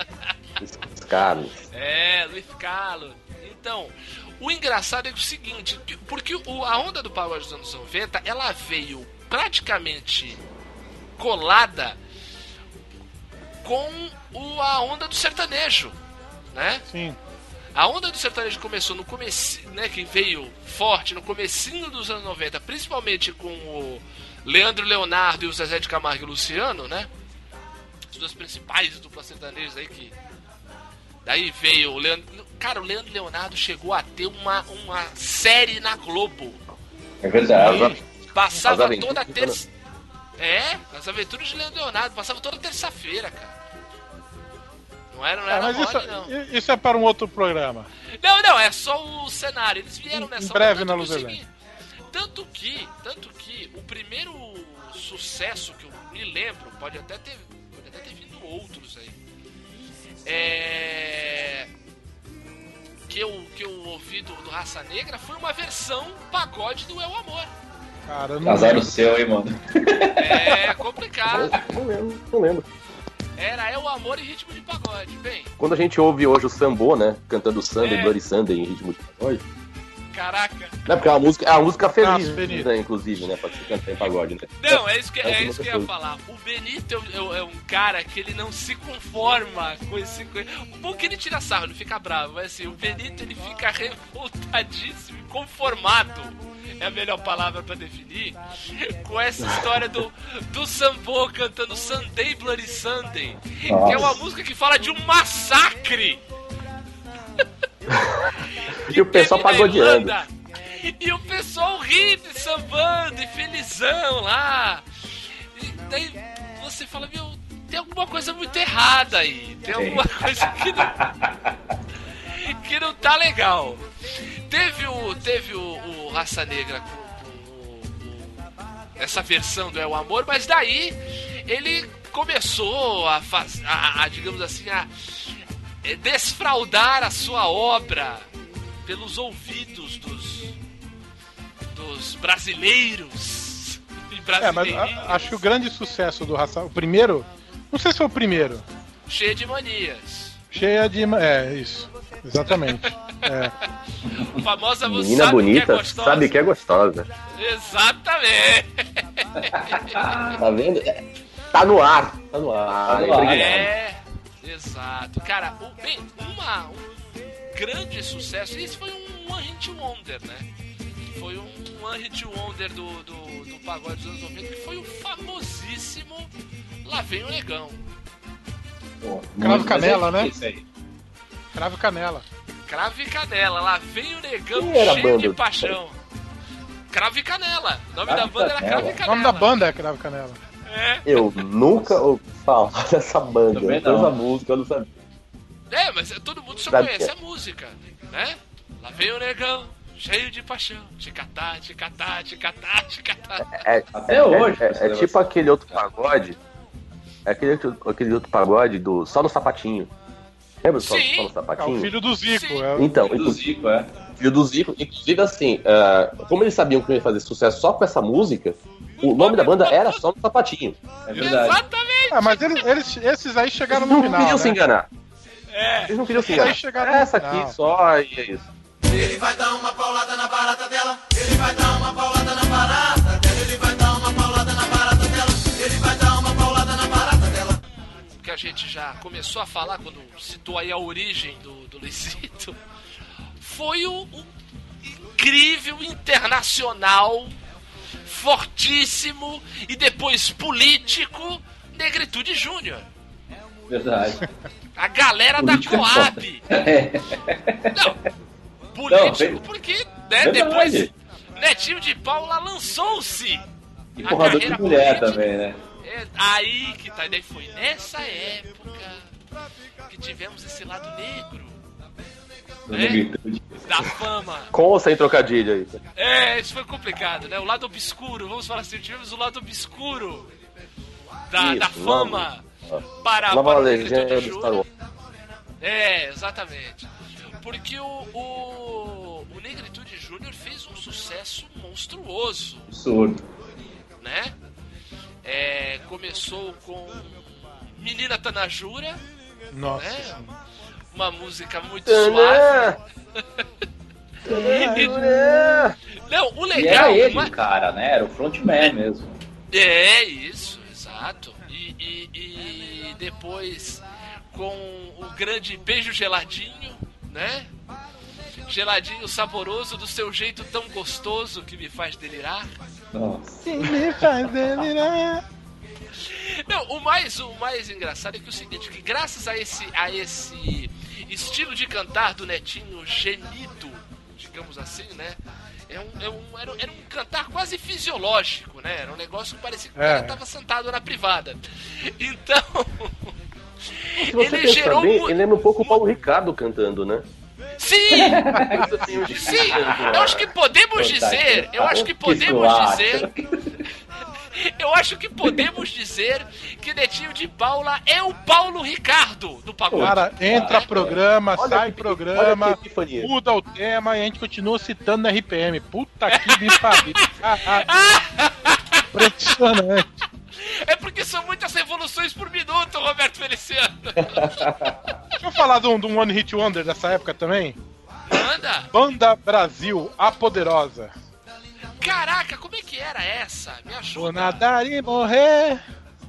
Luiz Carlos. É, Luiz Carlos. Então, o engraçado é o seguinte, que- porque o- a onda do pagode dos anos 90, ela veio praticamente colada com o- a onda do sertanejo, né? Sim. A onda do sertanejo começou no começo, né, que veio forte no comecinho dos anos 90, principalmente com o Leandro Leonardo e o Zezé de Camargo e o Luciano, né? As duas principais duplas sertanejas aí que daí veio o Leandro, cara, o Leandro Leonardo chegou a ter uma, uma série na Globo. É verdade. Passava toda de terça. É, as aventuras de Leandro Leonardo, passava toda terça-feira, cara. Não era, não É, era mas mole, isso, não. isso é para um outro programa. Não, não, é só o cenário. Eles vieram nessa em breve na tanto que o Luzerlândia. seguinte- Tanto que, tanto que o primeiro sucesso que eu me lembro, pode até ter, pode até ter vindo outros aí. É que eu que eu ouvi do, do Raça Negra foi uma versão pagode do Eu Amor. Cara, Azar o seu, hein, mano. É complicado. Não lembro, não lembro. Era Eu Amor em ritmo de pagode. Bem, Quando a gente ouve hoje o Sambô, né? Cantando Sunday, É. Bloody Sunday em ritmo de pagode. Caraca. Não, porque é uma música, é uma música feliz, né? Inclusive, né? Pra se cantar em pagode, né? Não, é isso que, É, é é isso que eu ia falar. O Benito é, um- é um cara que ele não se conforma com esse. com- O bom é que ele tira sarro, ele fica bravo. Mas assim, o Benito ele fica revoltadíssimo, inconformado. É a melhor palavra pra definir. Com essa história do, do Sambô cantando Sunday Bloody Sunday. Que é uma música que fala de um massacre. [LAUGHS] E o pessoal na pagodeando. E o pessoal rindo, sambando e felizão lá. E daí você fala, meu, tem alguma coisa muito errada aí. Tem alguma coisa que não, que não tá legal. Teve o, teve o, o Raça Negra com, essa versão do É o Amor, mas daí ele começou a, faz, a, a, digamos assim, a desfraudar a sua obra pelos ouvidos dos, dos brasileiros [LAUGHS] e É, mas acho que o grande sucesso do Raça... O primeiro... Não sei se foi o primeiro. cheio de manias. Cheia de... É, isso. Exatamente. [LAUGHS] É. A famosa você Menina sabe que é bonita, gostosa. sabe que é gostosa. Exatamente. [LAUGHS] Tá vendo? Tá no ar. Tá no ar. Tá no ar. impregnado. É, exato. Cara, o, bem, uma, um grande sucesso. Esse foi um One Hit Wonder, né? Foi um One Hit Wonder do, do, do pagode dos anos 90, que foi o famosíssimo Lá Vem o Negão. Pô, Cravo Canela, né? Isso. Cravo canela. Cravo e Canela, Lá Vem o Negão era cheio de paixão. Cravo e Canela. O nome Cravo da banda era Canela. Cravo e O Canela. nome da banda é Cravo e Canela. É, Eu nunca ouvi falar [LAUGHS] dessa banda. Também não. essa música eu não sabia. é, mas todo mundo só Sabe conhece que- a música, né? Lá vem o negão, cheio de paixão. Catar, te catar, te catar. É, Até é- hoje, É, é tipo aquele outro pagode. É aquele, outro- aquele outro pagode do Só no Sapatinho. Lembra do Só, Sim. Só no É Sapatinho? o filho do Zico. Sim. É o... Então, Do inclusive, Zico, é. Filho do Zico. Inclusive, assim, ah, como eles sabiam que ia fazer sucesso só com essa música, o nome da banda era Só no Sapatinho. É verdade. Exatamente. Ah, mas eles, eles- esses aí chegaram Eles no não final. queriam né? se enganar. É. Eles não queriam se enganar. Essa final. aqui só e é isso. Ele vai dar uma paulada na barata dela. Ele vai dar uma paulada na barata dela. Ele vai dar uma paulada na barata dela. Ele vai dar uma paulada na barata dela. que a gente já começou a falar quando citou aí a origem do, do Luizito, foi o, o incrível internacional, fortíssimo e depois político Negritude Júnior. Verdade. A galera Político é da foda. Coab. É. Não, político Não, porque, né, Verdade. depois Netinho de Paula lançou-se. E a porrador de mulher política. também, né? É aí que tá. Daí foi nessa época que tivemos esse lado negro É? negritude. da fama. Com ou sem trocadilho aí? É, isso foi complicado, né? O lado obscuro, vamos falar assim, tivemos o lado obscuro da, Isso, da fama nova- para, Nova para o Star Júnior. Wars. É, exatamente. Porque o, o, o Negritude Júnior fez um sucesso monstruoso, Absurdo. né? É, começou com Menina Tanajura, Nossa. né? Uma música muito suave. Não, o E legal. era ele, uma- cara, né? Era o frontman mesmo. É, isso, exato. E, e- e depois com o grande beijo geladinho, né? Geladinho saboroso do seu jeito tão gostoso que me faz delirar. Nossa. Me faz delirar. Não, o mais, o mais engraçado é que é o seguinte, que graças a esse, a esse estilo de cantar do Netinho gemido, digamos assim, né? É um, é um- era, um- era um cantar quase fisiológico, né? Era um negócio que parecia que o É. cara tava sentado na privada. Então. [LAUGHS] Se você ele pensar gerou bem, mu- ele lembra um pouco o Paulo Ricardo cantando, né? Sim! [LAUGHS] Um Sim! Eu acho que podemos dizer, eu acho que podemos dizer, eu acho que podemos dizer que Netinho de Paula é o Paulo Ricardo do pagode. Cara, entra programa, Olha sai que- programa, muda o tema e a gente continua citando na RPM. Puta que me pariu. [LAUGHS] Impressionante. É porque são muitas revoluções por minuto, Roberto Feliciano. Deixa eu falar de um, de um One Hit Wonder dessa época também. Manda! Banda Brasil, a Poderosa. Caraca, como é que era essa? Me Vou ajuda. nadar e morrer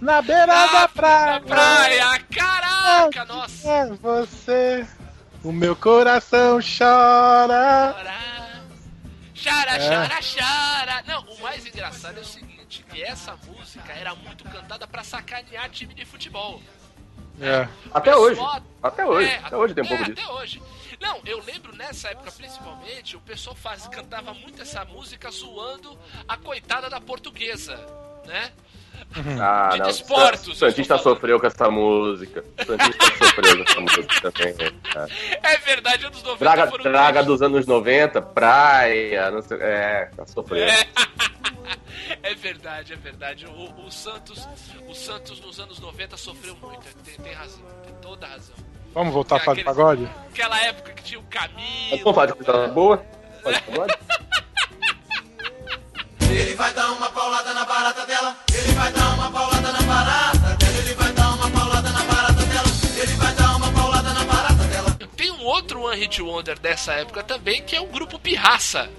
na beira Na- da praia. Na praia! Caraca, nossa! É você, o meu coração chora. Chora, É. chora, chora. Não, o mais engraçado é o seguinte, que essa música era muito cantada pra sacanear time de futebol. É. Até Pessoal- hoje. Até hoje. É, até hoje tem um é, pouco disso. Até hoje. Não, eu lembro nessa época principalmente, o pessoal faz, cantava muito essa música zoando a coitada da portuguesa, né? Ah, de não. desportos, O Santista sofreu com essa música. O Santista [LAUGHS] sofreu com essa música também. É. É verdade, anos 90 Draga, foram draga dos anos 90, praia, não sei. É, sofreu. É. [LAUGHS] É verdade, é verdade. O, o Santos, o Santos nos anos 90 sofreu muito. Tem, tem razão, tem toda a razão. Vamos voltar a É aquele- pagode? Aquela época que tinha o Mas Camilo. vamos falar de coisa boa? Pode, pode? [LAUGHS] Ele vai dar uma paulada na barata dela. Ele vai dar uma paulada na barata dela. Ele vai dar uma paulada na barata dela. Ele vai dar uma paulada na barata dela. Tem um outro One Hit Wonder dessa época também, que é o grupo Pirraça.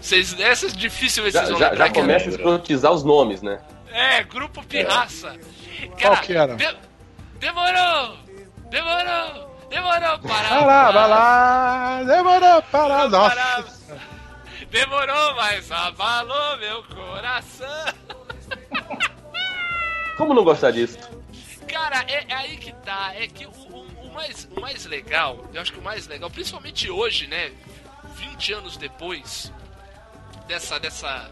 Vocês, essa é difícil vocês Já, vão já, já começa a escrotizar os nomes, né? É, grupo Pirraça. Qual que era? De- demorou! Demorou! Demorou! Para! Vai lá, vai lá, demorou para nossa. Demorou, mas abalou meu coração. Como não gostar disso? Cara, é, é aí que tá. É que o, o- o mais, o mais legal, eu acho que o mais legal, principalmente hoje, né? 20 anos depois dessa, dessa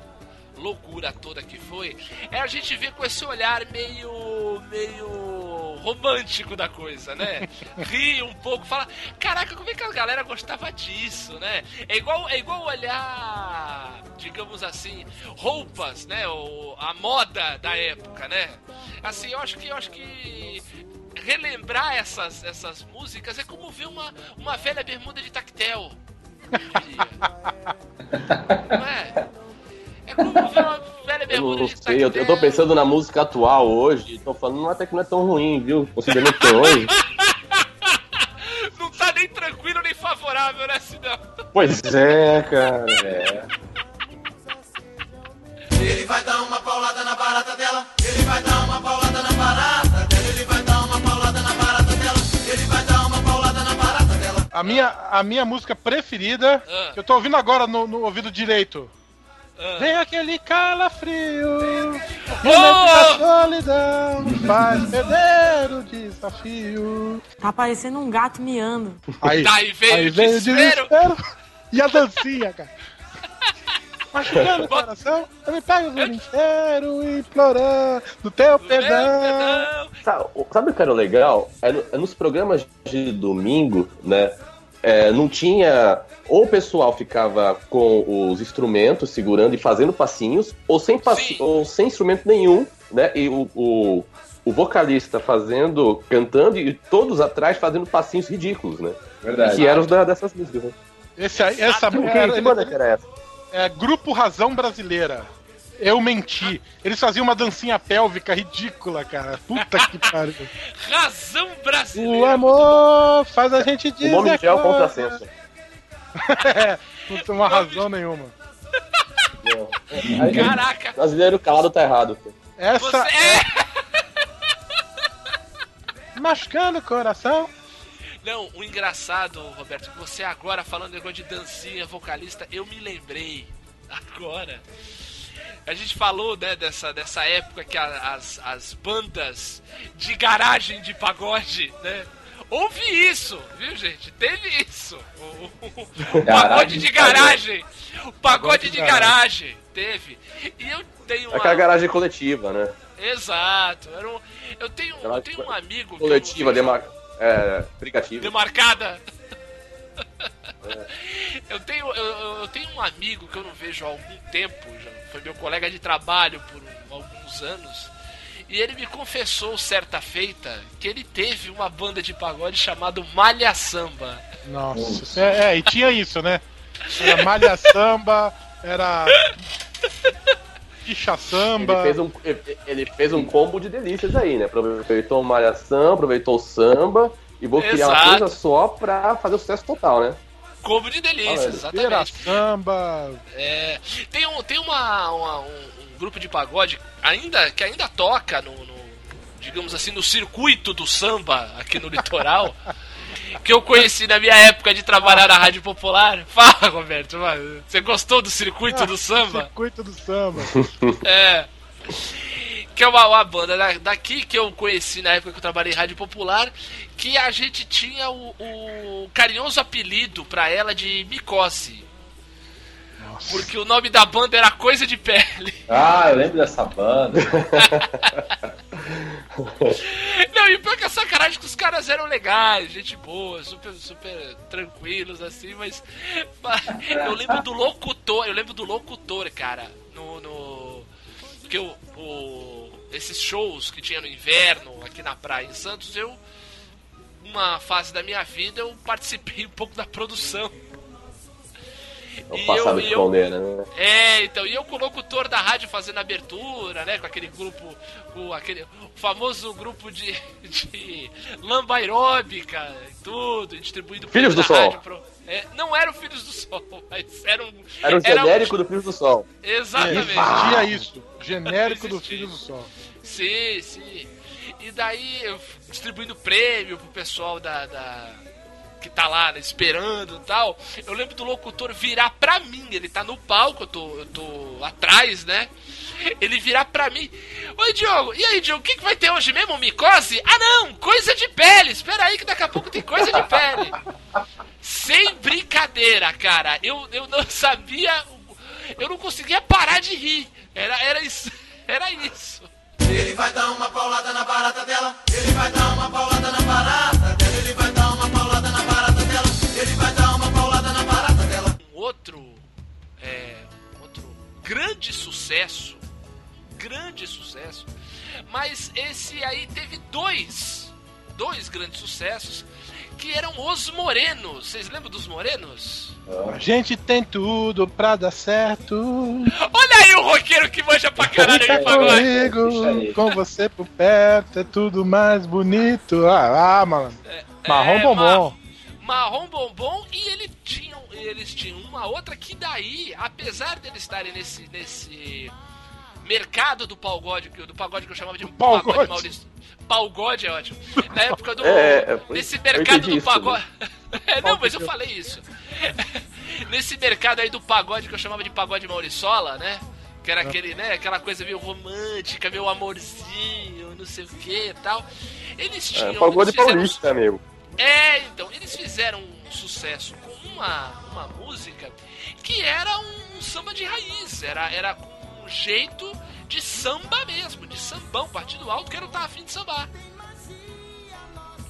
loucura toda que foi, é a gente ver com esse olhar meio. meio romântico da coisa, né? [LAUGHS] Rir um pouco, falar, caraca, como é que a galera gostava disso, né? É igual, é igual olhar, digamos assim, roupas, né? O, a moda da época, né? Assim, eu acho que eu acho que relembrar essas, essas músicas é como ver uma, uma velha bermuda de tactel. eu diria. [LAUGHS] Não é? É como uma velha Eu bermuda de eu, eu tô pensando na música atual hoje, tô falando até que não é tão ruim, viu? Considerando que hoje. [LAUGHS] Não tá nem tranquilo nem favorável, né, Sidão? Pois é, cara. É. Ele vai dar uma paulada na barata dela. Ele vai dar uma paulada na barata dela. Ele vai dar uma paulada na barata dela. Ele vai dar uma paulada na barata dela. A minha, a minha música preferida, Ah. que eu tô ouvindo agora no, no ouvido direito. Ah. Vem aquele calafrio, Oh! e a solidão faz perder o desafio. Tá parecendo um gato miando. Aí, Daí veio aí o veio o desespero. desespero e a dancinha, cara. Machucando o coração, eu me pego o mundo inteiro implorando do teu perdão. Perdão. Sabe, sabe o que era legal? É, no- é nos programas de domingo, né? É, não tinha. Ou o pessoal ficava com os instrumentos segurando e fazendo passinhos, ou sem, passi- Sim. ou sem instrumento nenhum, né? E o, o, o vocalista fazendo, cantando e todos atrás fazendo passinhos ridículos, né? Verdade. Que eram os da- dessas músicas, né? Esse aí, essa Que, era- que banda que era essa? é Grupo Razão Brasileira. Eu menti. Eles faziam uma dancinha pélvica ridícula, cara. Puta que [LAUGHS] pariu. Razão O brasileira. amor faz a gente O dizer. nome já é o coisa. contrassenso. É, [LAUGHS] não tem uma razão nenhuma. Caraca. Brasileiro calado tá errado. Essa Você é. [LAUGHS] machucando o coração. Não, o engraçado, Roberto, que você agora falando negócio de dancinha, vocalista, eu me lembrei agora. A gente falou, né, dessa, dessa época que a- as, as bandas de garagem de pagode, né? Houve isso, viu, gente? Teve isso. O, o- o pagode de garagem. O pagode de garagem. Teve. E eu tenho uma. Aquela garagem coletiva, né? Exato. Era um- Eu tenho, eu tenho um amigo. eu Coletiva, vejo- demar... é, brigativa. demarcada. [LAUGHS] Eu tenho, eu, eu- tenho um amigo que eu não vejo há algum tempo, já foi meu colega de trabalho por um- alguns anos, e ele me confessou certa feita que ele teve uma banda de pagode chamado Malha Samba. Nossa. É, é, e tinha isso, né? Era malha samba, era. Ficha Ele samba. fez, um, ele fez um combo de delícias aí, né? Aproveitou o malhação, aproveitou o samba e vou criar uma coisa só pra fazer o sucesso total, né? Como de delícia, Olha, exatamente. samba. É, tem um, tem uma, uma- um, um grupo de pagode ainda, que ainda toca no, no, digamos assim, no circuito do samba aqui no litoral, [LAUGHS] que eu conheci na minha época de trabalhar na Rádio Popular. [LAUGHS] Fala, Roberto, mano, você gostou do circuito do samba? Circuito do samba. É. Que é uma, uma banda da- daqui que eu conheci na época que eu trabalhei em Rádio Popular, que a gente tinha o, o carinhoso apelido pra ela de Micose. Porque o nome da banda era Coisa de Pele. Ah, eu lembro dessa banda. [LAUGHS] Não, e pior que a sacanagem que os caras eram legais, gente boa, super, super tranquilos, assim, mas. mas Eu lembro do locutor, eu lembro do locutor, cara, no. no porque o, o- esses shows que tinha no inverno, aqui na praia em Santos, eu. Uma fase da minha vida eu participei [LAUGHS] um pouco da produção. É o E passado eu- de eu- esconder, né? É, então, e eu com o locutor da rádio fazendo abertura, né? Com aquele grupo, com aquele o famoso grupo de, [LAUGHS] de lamba aeróbica e tudo, distribuindo Filhos do Sol. pro- é, não era o Filhos do Sol, [LAUGHS] mas era um. Era o genérico do Filho do Sol. Exatamente. Existia isso. Genérico do Existia Filho do. Sol. Sim, sim. E daí eu distribuindo prêmio pro pessoal da. da- que tá lá né, esperando e tal. Eu lembro do locutor virar pra mim. Ele tá no palco, eu tô, eu tô atrás, né? Ele virar pra mim. Oi, Diogo, e aí, Diogo, o que, que vai ter hoje mesmo? Micose? Ah, não, coisa de pele. Espera aí que daqui a pouco tem coisa de pele. Sem brincadeira, cara. Eu, eu não sabia. Eu não conseguia parar de rir. Era, era isso. [LAUGHS] Era isso. Ele vai dar uma paulada na barata dela. Ele vai dar uma paulada na barata dela. Ele vai dar uma paulada na barata dela. Ele vai dar uma paulada na barata dela. um outro é, um outro grande sucesso grande sucesso mas esse aí teve dois dois grandes sucessos que eram os morenos vocês lembram dos morenos A gente tem tudo pra dar certo. olha aí o roqueiro que manja pra caralho pagode comigo, aí. com você por perto, é tudo mais bonito. Ah, ah malandro. Marrom É, bombom. ma- marrom bombom e ele tinham, eles tinham uma outra que daí, apesar deles estarem nesse, nesse mercado do pagode, que- do pagode que eu chamava de pagode. pagode Maurício. Pagode é ótimo. [LAUGHS] Na época do. É, é, foi- nesse mercado do isso pagode. [LAUGHS] É, não, mas eu falei isso. [LAUGHS] nesse mercado aí do pagode que eu chamava de pagode Mauriçola, né? Que era aquele, né? Aquela coisa meio romântica, meio amorzinho, não sei o que e tal. Eles tinham. É, pagode fizeram- paulista, meu. é, então, eles fizeram um sucesso com uma, uma música que era um samba de raiz, era, era com jeito de samba mesmo, de sambão, partido alto, que era o Tá Afim de Sambar.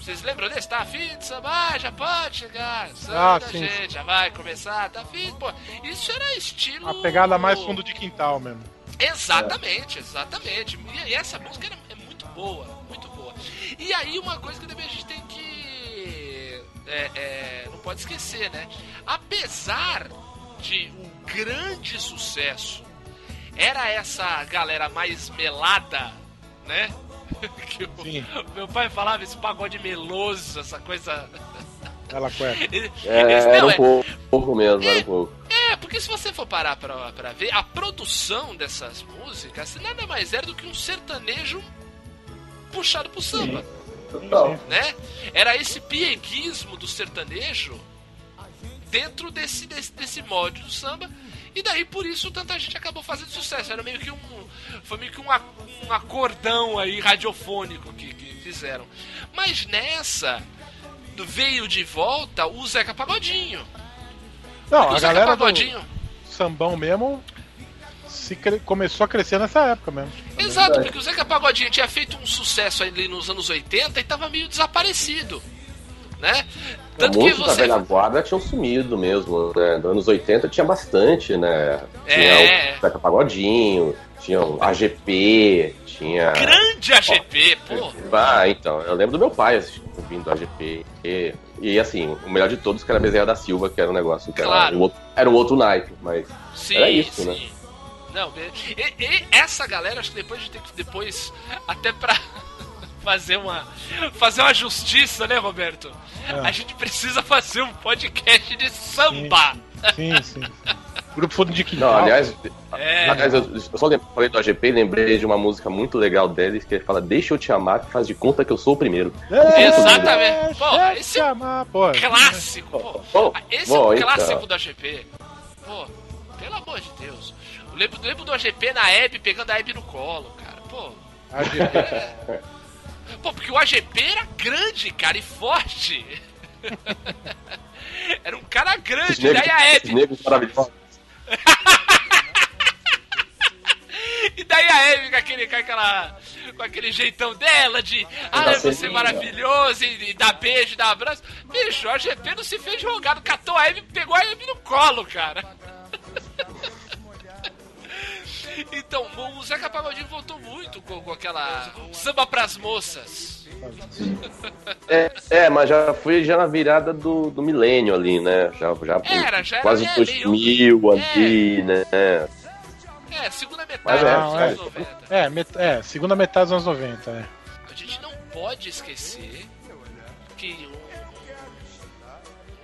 Vocês lembram desse? Tá afim de sambar? Já pode chegar. Samba Ah, sim, gente, já vai começar. Tá afim? Pô, isso era estilo. A pegada mais fundo de quintal mesmo. Exatamente, exatamente. E, essa música era, é muito boa, muito E aí uma coisa que também a gente tem que. é, é, não pode esquecer, né? Apesar de um grande sucesso, era essa galera mais melada, né? [LAUGHS] que o, Sim. meu pai falava esse pagode meloso, essa coisa. Ela cueca. [LAUGHS] É, era um é- pouco, pouco mesmo, era um pouco. É, porque se você for parar pra, pra ver, a produção dessas músicas nada mais era do que um sertanejo puxado pro samba, Total. né? Era esse pieguismo do sertanejo dentro desse, desse, desse molde do samba. E daí por isso tanta gente acabou fazendo sucesso. Era meio que um. Foi meio que um, um acordão aí radiofônico que, que fizeram. Mas nessa veio de volta o Zeca Pagodinho. Não, o a Zeca galera do Pagodinho. sambão mesmo se cre- começou a crescer nessa época mesmo. Exato, porque o Zeca Pagodinho tinha feito um sucesso ali nos anos 80 e tava meio desaparecido. Né? Tanto Muitos da você. velha guarda tinham sumido mesmo, né? Nos anos 80 tinha bastante, né? Tinha É. o Zeca Pagodinho, tinha o AGP, tinha... Grande AGP, pô. Ah, então, eu lembro do meu pai ouvindo AGP. E, e, assim, o melhor de todos que era Bezerra da Silva, que era um negócio que Claro. era, um outro, era um outro naipe, mas Sim, Era isso, sim. né? Não, e, e essa galera, acho que depois a gente tem que depois, até pra fazer uma fazer uma justiça, né, Roberto? É. A gente precisa fazer um podcast de samba. Sim, sim. Grupo Fundo de Quintal. Não, aliás, É. aliás eu, eu só falei do AGP e lembrei de uma música muito legal deles que ele fala Deixa eu te amar, que faz de conta que eu sou o primeiro. É, Exatamente. Pô, deixa esse é amar, pô. Clássico, pô. Pô, Esse pô, é um então. clássico do AGP. Pô, pelo amor de Deus. Eu lembro, lembro do AGP na Hebe pegando a Hebe no colo, cara. Pô, AGP. [LAUGHS] Pô, porque o AGP era grande, cara, e forte. [LAUGHS] era um cara Os grande, negros, daí a os Hebe. negros maravilhosos. [LAUGHS] E daí a Hebe com aquele, com aquela. Com aquele jeitão dela de. Ah, você é selinha. maravilhoso, e, e dá beijo, dá abraço. Bicho, o AGP não se fez jogado, catou a Hebe e pegou a Hebe no colo, cara. [LAUGHS] Então, o Zeca Pagodinho voltou muito com, com aquela samba pras moças. É, é, mas já foi já na virada do, do milênio ali, né? Já, já Era, já era, quase é, 2000 ali, né? É, segunda metade Mas dos é, anos é. 90. É, met- é, segunda metade dos anos 90, é. A gente não pode esquecer que um-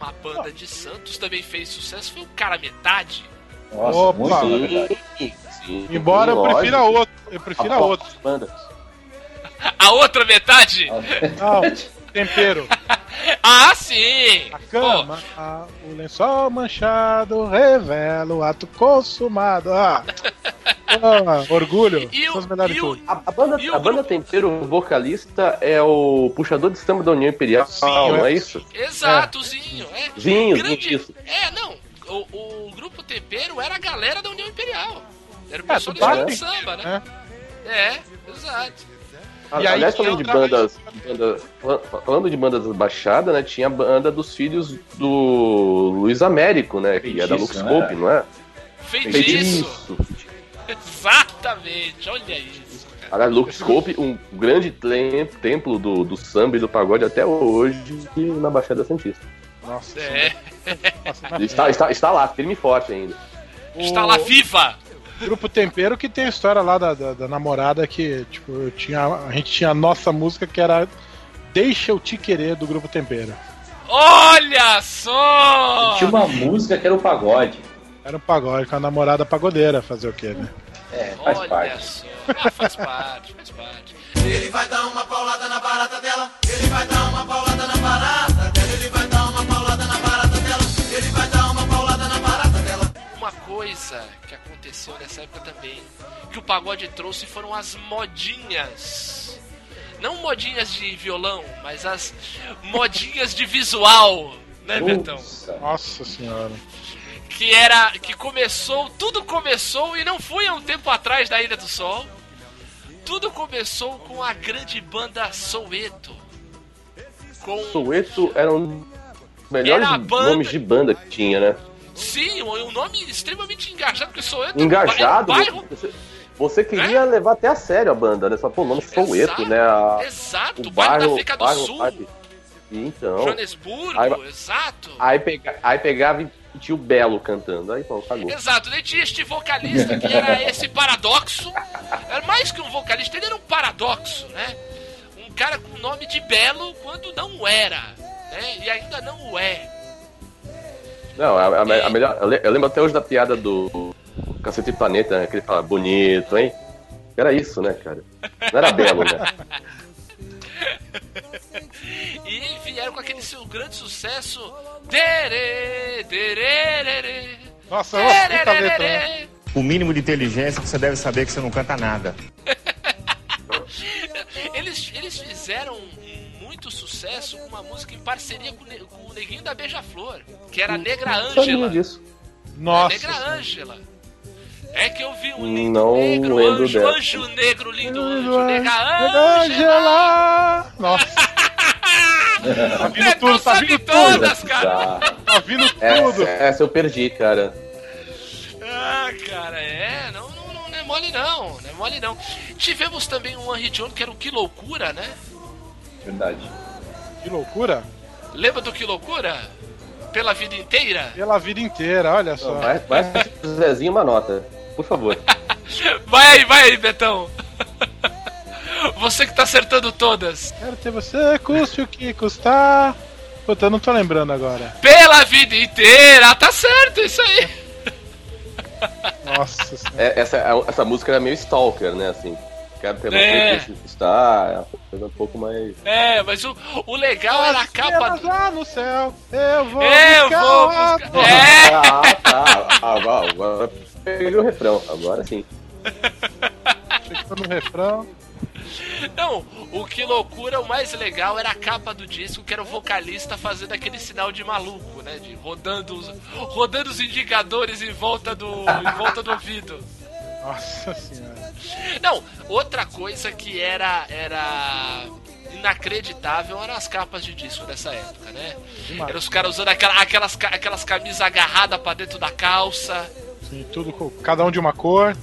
uma banda de Santos também fez sucesso, foi o Cara Metade. Nossa, Opa. muito. Sim, sim. Embora eu prefira outro. Eu prefiro a outro. Bandas. [LAUGHS] A outra metade? [LAUGHS] Não, tempero. [LAUGHS] Ah, sim! A cama, a- o lençol manchado revela o ato consumado. Ah, Ah, orgulho. E São os melhores e o-. A, a banda, E o a banda? Tempero o vocalista é o puxador de samba da União Imperial, não é. é isso? Exatozinho, é. Zinho, Grande- isso. É, não. O, o grupo Tempero era a galera da União Imperial. Era o É, pessoal do Dark, de samba, né? É, exato. E aí Aliás, falando de bandas, fal- falando de bandas baixadas, né? Tinha a banda dos filhos do Luiz Américo, né? Que é da Feitiço, Luxscope, né? não é? Feitiço. Exatamente, olha isso. cara. Aliás, Luxscope, um grande tem- templo do, do samba e do pagode até hoje na Baixada Santista. Nossa, É, nossa, Está, está, está lá, firme e forte ainda. está lá viva. Grupo Tempero que tem a história lá da, da, da namorada que, tipo, eu tinha, a gente tinha a nossa música que era Deixa eu te querer do Grupo Tempero. Olha só! Tinha uma música que era o pagode. Era um pagode com a namorada pagodeira, fazer o quê, né? É, faz Olha parte. só. Ah, faz parte, faz parte. Ele vai dar uma paulada na barata dela. Ele vai dar uma paulada na barata dela. Ele vai dar uma paulada na barata dela. Ele vai dar uma paulada na barata dela. Uma coisa aconteceu nessa época também, que o pagode trouxe foram as modinhas. Não modinhas de violão, mas as modinhas de visual, né, Betão? Nossa. Senhora. Que era. Que começou. Tudo começou e não foi há um tempo atrás da Ilha do Sol. Tudo começou com a grande banda Soueto. Com. Soweto era um dos melhores Era banda- nomes de banda que tinha, né? Sim, um nome extremamente engajado, porque Soueto Engajado. é bairro. Você, você queria levar até a sério a banda, né? Só, pô, o nome Soueto, Exato, né? A, Exato, o bairro da bairro, África do bairro, Sul, sabe? Então, Joanesburgo, Aí- exato. aí, pega, aí pegava e tinha o Belo cantando. Aí, pô, cagou. Exato, daí tinha este vocalista que era [LAUGHS] esse paradoxo. Era mais que um vocalista, ele era um paradoxo, né? Um cara com nome de belo quando não era, né? E ainda não o é. Não, a, a- a melhor. Eu le- eu lembro até hoje da piada do Cacete Planeta, né? Que ele fala, bonito, hein? Era isso, né, cara? Não era belo, né? [LAUGHS] E vieram com aquele seu grande sucesso. Dere, dererere, Nossa, nossa, puta letra, né? O mínimo de inteligência você deve saber que você não canta nada. [LAUGHS] Eles, eles fizeram sucesso com uma música em parceria com, com o Neguinho da Beija-Flor, que era a Negra Não Ângela. disso. Nossa. Negra Ângela. É que eu vi um Não lindo negro, lembro anjo, dessa. anjo negro, lindo anjo, nega Ângela. Angela! Nossa. [LAUGHS] Tá vindo Então tudo, tá vindo tudo. todas, cara. Tá. Tá vindo Essa, tudo. essa eu perdi, cara. Ah, cara, é, não, não, não, não é mole não, não é mole não. Tivemos também um Henry John que era o Que Loucura, né? Verdade. Que loucura. Lembra do Que Loucura? Pela vida inteira? Pela vida inteira, olha só. Vai, vai Zezinho uma nota, por favor. [LAUGHS] Vai aí, vai aí, Betão. [LAUGHS] Você que tá acertando todas. Quero ter você, custe o que custar. Puta, eu não tô lembrando agora. Pela vida inteira, tá certo, isso aí. Nossa senhora. É, essa, essa música era meio stalker, né? Assim. Quero ter É. que está. É uma coisa um pouco mais. É, mas o, o legal era a capa lá no céu, eu vou Eu buscar vou buscar. É! Ah, tá. Agora, agora peguei o refrão. Agora sim. Chegou no refrão. Não, o que loucura, o mais legal era a capa do disco, que era o vocalista fazendo aquele sinal de maluco, né? De rodando os, rodando os indicadores em volta do, em volta do ouvido. Nossa senhora. Não, outra coisa que era era inacreditável eram as capas de disco dessa época, né? Eram os caras usando aquela, aquelas, aquelas camisas agarradas pra dentro da calça. Sim, tudo com cada um de uma cor.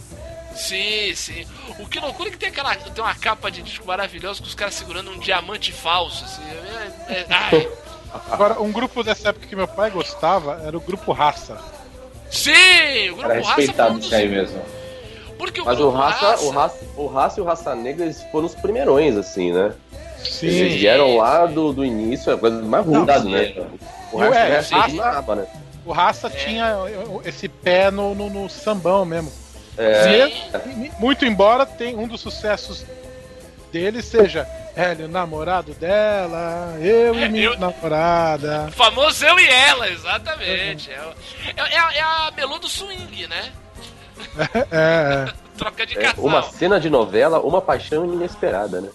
Sim, sim. O que loucura é que tem aquela. Tem uma capa de disco maravilhosa com os caras segurando um diamante falso, assim. É, é- [LAUGHS] ai. Agora, um grupo dessa época que meu pai gostava era o grupo Raça. Sim! O grupo Era Raça respeitado isso aí mesmo. Porque o Mas grupo o raça, o raça, o raça e o raça negra eles foram os primeirões, assim, né? Sim. Eles vieram lá do, do início, é coisa mais roots, né? O É, o resto raça- é na aba, né? O Raça tinha esse pé no, no, no sambão mesmo. É, Sim. Muito embora tem um dos sucessos dele seja Hélio, namorado dela, eu e minha Eu- namorada. O famoso eu e ela, exatamente. É, o- é, é a, é a melô do swing, né? É, é. Troca de é casal. uma cena de novela, uma paixão inesperada, né?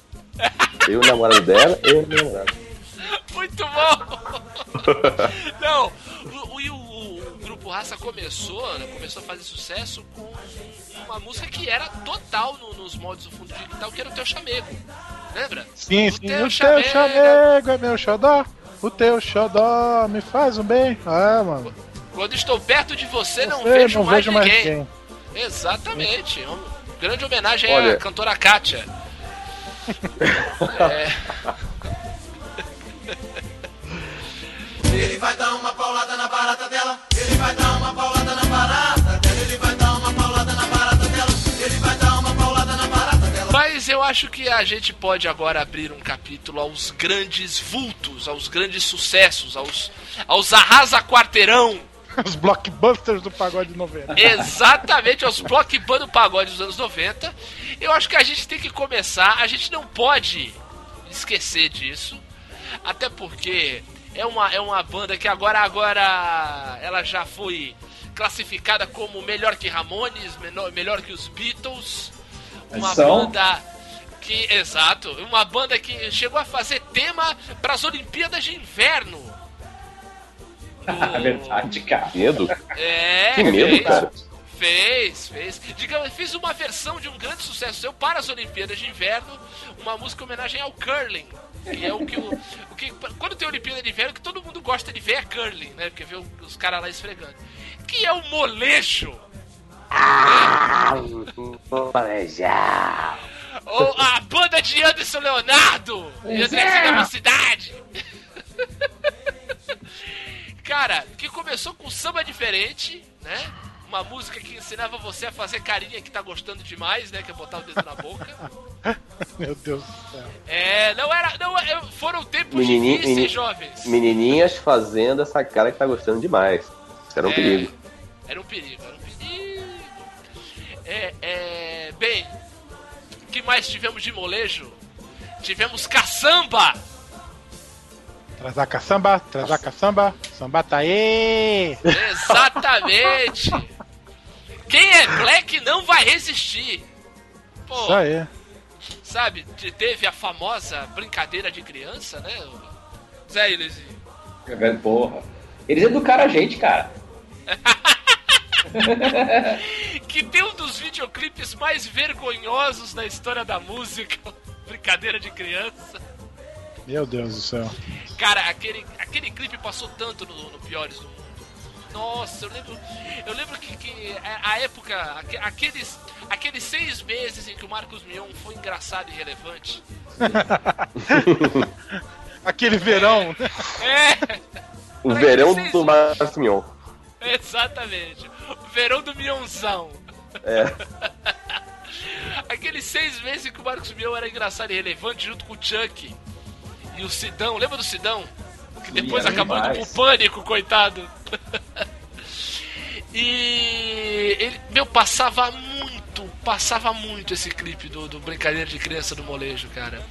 Eu, o namorado dela, eu, o namorado. Muito bom! [LAUGHS] Não, o, o, e o- o grupo Raça começou, né, começou a fazer sucesso com uma música que era total no- nos modos do fundo digital, que era o Teu Chamego. Lembra? Sim, O sim. teu o chamego. teu chamego é meu xodó. O teu xodó me faz um bem. Ah, mano. Quando estou perto de você, não vejo, não mais, vejo mais ninguém. Exatamente. Uma grande homenagem Olha- à cantora Kátia. [LAUGHS] É, Ele vai dar uma paulada na barata dela. Ele vai dar uma paulada na barata dela. Ele vai dar uma paulada na barata dela. Ele vai dar uma paulada na barata dela. Mas eu acho que a gente pode agora abrir um capítulo aos grandes vultos, aos grandes sucessos, aos, aos arrasa quarteirão. [LAUGHS] Os blockbusters do pagode 90. Exatamente, aos blockbuster do pagode dos anos 90. Eu acho que a gente tem que começar, a gente não pode esquecer disso, até porque é uma, é uma banda que agora, agora ela já foi classificada como melhor que Ramones, menor, melhor que os Beatles. Uma São? banda que, exato, uma banda que chegou a fazer tema para as Olimpíadas de Inverno. [LAUGHS] É verdade, cara. Medo? É, Que medo, fez, cara. Fez, fez. Digamos, fiz uma versão de um grande sucesso seu para as Olimpíadas de Inverno, uma música em homenagem ao curling. Que é o que o, o que quando tem Olimpíada de Inverno, o que todo mundo gosta de ver é curling, né? Porque vê os caras lá esfregando. Que é o molejo. né? Marejão. Ou a banda de Anderson Leonardo e André da Mocidade. [LAUGHS] Cara, que começou com samba diferente, né? Uma música que ensinava você a fazer carinha que tá gostando demais, né? Que é botar o dedo na boca. [LAUGHS] Meu Deus do céu. É, não era. Não, é, foram tempos Menininho- difíceis, meni- jovens. Menininhas fazendo essa cara que tá gostando demais. Isso era um É, perigo. Era um perigo, era um perigo. É, é. Bem, o que mais tivemos de molejo? Tivemos caçamba! Trazar caçamba, trazar caçamba, samba tá aí. Exatamente! Quem é black não vai resistir! Pô, Isso aí. sabe, te- teve a famosa brincadeira de criança, né? Zé Ilezinho. É velho, porra. Eles educaram a gente, cara. [LAUGHS] Que tem um dos videoclipes mais vergonhosos da história da música. [LAUGHS] Brincadeira de criança. Meu Deus do céu. Cara, aquele, aquele clipe passou tanto no, no Piores do Mundo. Nossa, eu lembro. Eu lembro que, que a a época, aque- aqueles, aqueles seis meses em que o Marcos Mion foi engraçado e relevante. [LAUGHS] Aquele verão, né? É, O verão vocês- do Marcos Mion. exatamente. O verão do Mionzão. É. [LAUGHS] Aqueles seis meses em que o Marcos Mion era engraçado e relevante junto com o Chuck e o Sidão. Lembra do Sidão? Que depois era acabou indo pro pânico, coitado. e ele, meu, passava muito, passava muito esse clipe do, do Brincadeira de Criança do Molejo, cara.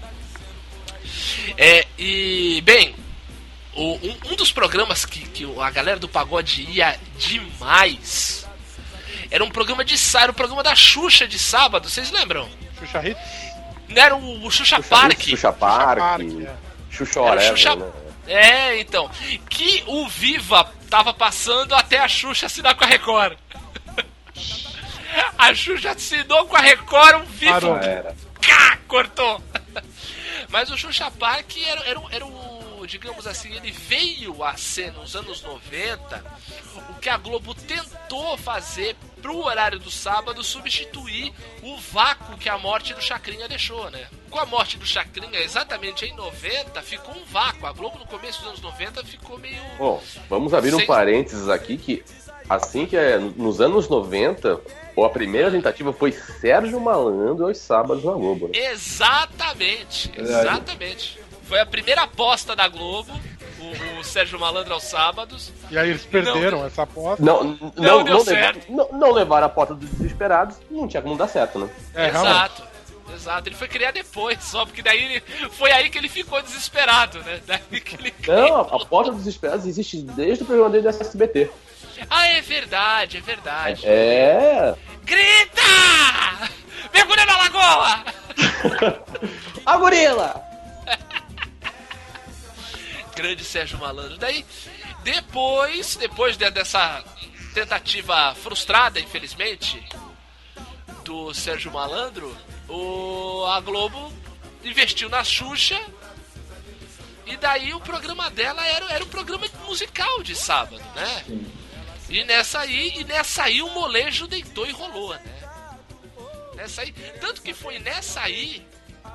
É, e, bem, o- um, um dos programas que, que a galera do pagode ia demais era um programa de sábado, era um programa da Xuxa de sábado, vocês lembram? Xuxa Hit? Não era o, o Xuxa, Park? Xuxa Park. Park, é. Xuxa Era Whatever, Xuxa- né? É, então. Que o Viva tava passando até a Xuxa assinar com a Record. [LAUGHS] A Xuxa assinou com a Record, o Viva Parou. Era. cá, cortou. Mas o Xuxa Park era, era, um- era o, digamos assim, ele veio a ser nos anos 90 o que a Globo tentou fazer pro horário do sábado substituir o vácuo que a morte do Chacrinha deixou, né? Com a morte do Chacrinha, exatamente em 90, ficou um vácuo. A Globo no começo dos anos 90 ficou meio. Bom, vamos abrir um Sem- parênteses aqui que assim que é nos anos 90, pô, a primeira tentativa foi Sérgio Malandro aos sábados na Globo. Né? Exatamente, exatamente. Foi a primeira aposta da Globo, o, o Sérgio Malandro aos sábados. E aí eles perderam essa aposta. Não, não, não, deu não, certo. levar- não, não levaram a porta dos desesperados, não tinha como dar certo, né? É, realmente. Exato. Exato, ele foi criar depois, só porque daí ele, foi aí que ele ficou desesperado, né? Daí que ele Não, a, porta dos desesperados existe desde o programa dele do SBT. Ah, é verdade, é verdade. É. Grita! Mergulha na lagoa! A [LAUGHS] gorila! Grande Sérgio Malandro. Daí, depois, depois de- dessa tentativa frustrada, infelizmente, do Sérgio Malandro, o, a Globo investiu na Xuxa. E daí o programa dela era, era um programa musical de sábado, né? E nessa aí, e nessa aí o molejo deitou e rolou, né? Nessa aí, tanto que foi nessa aí,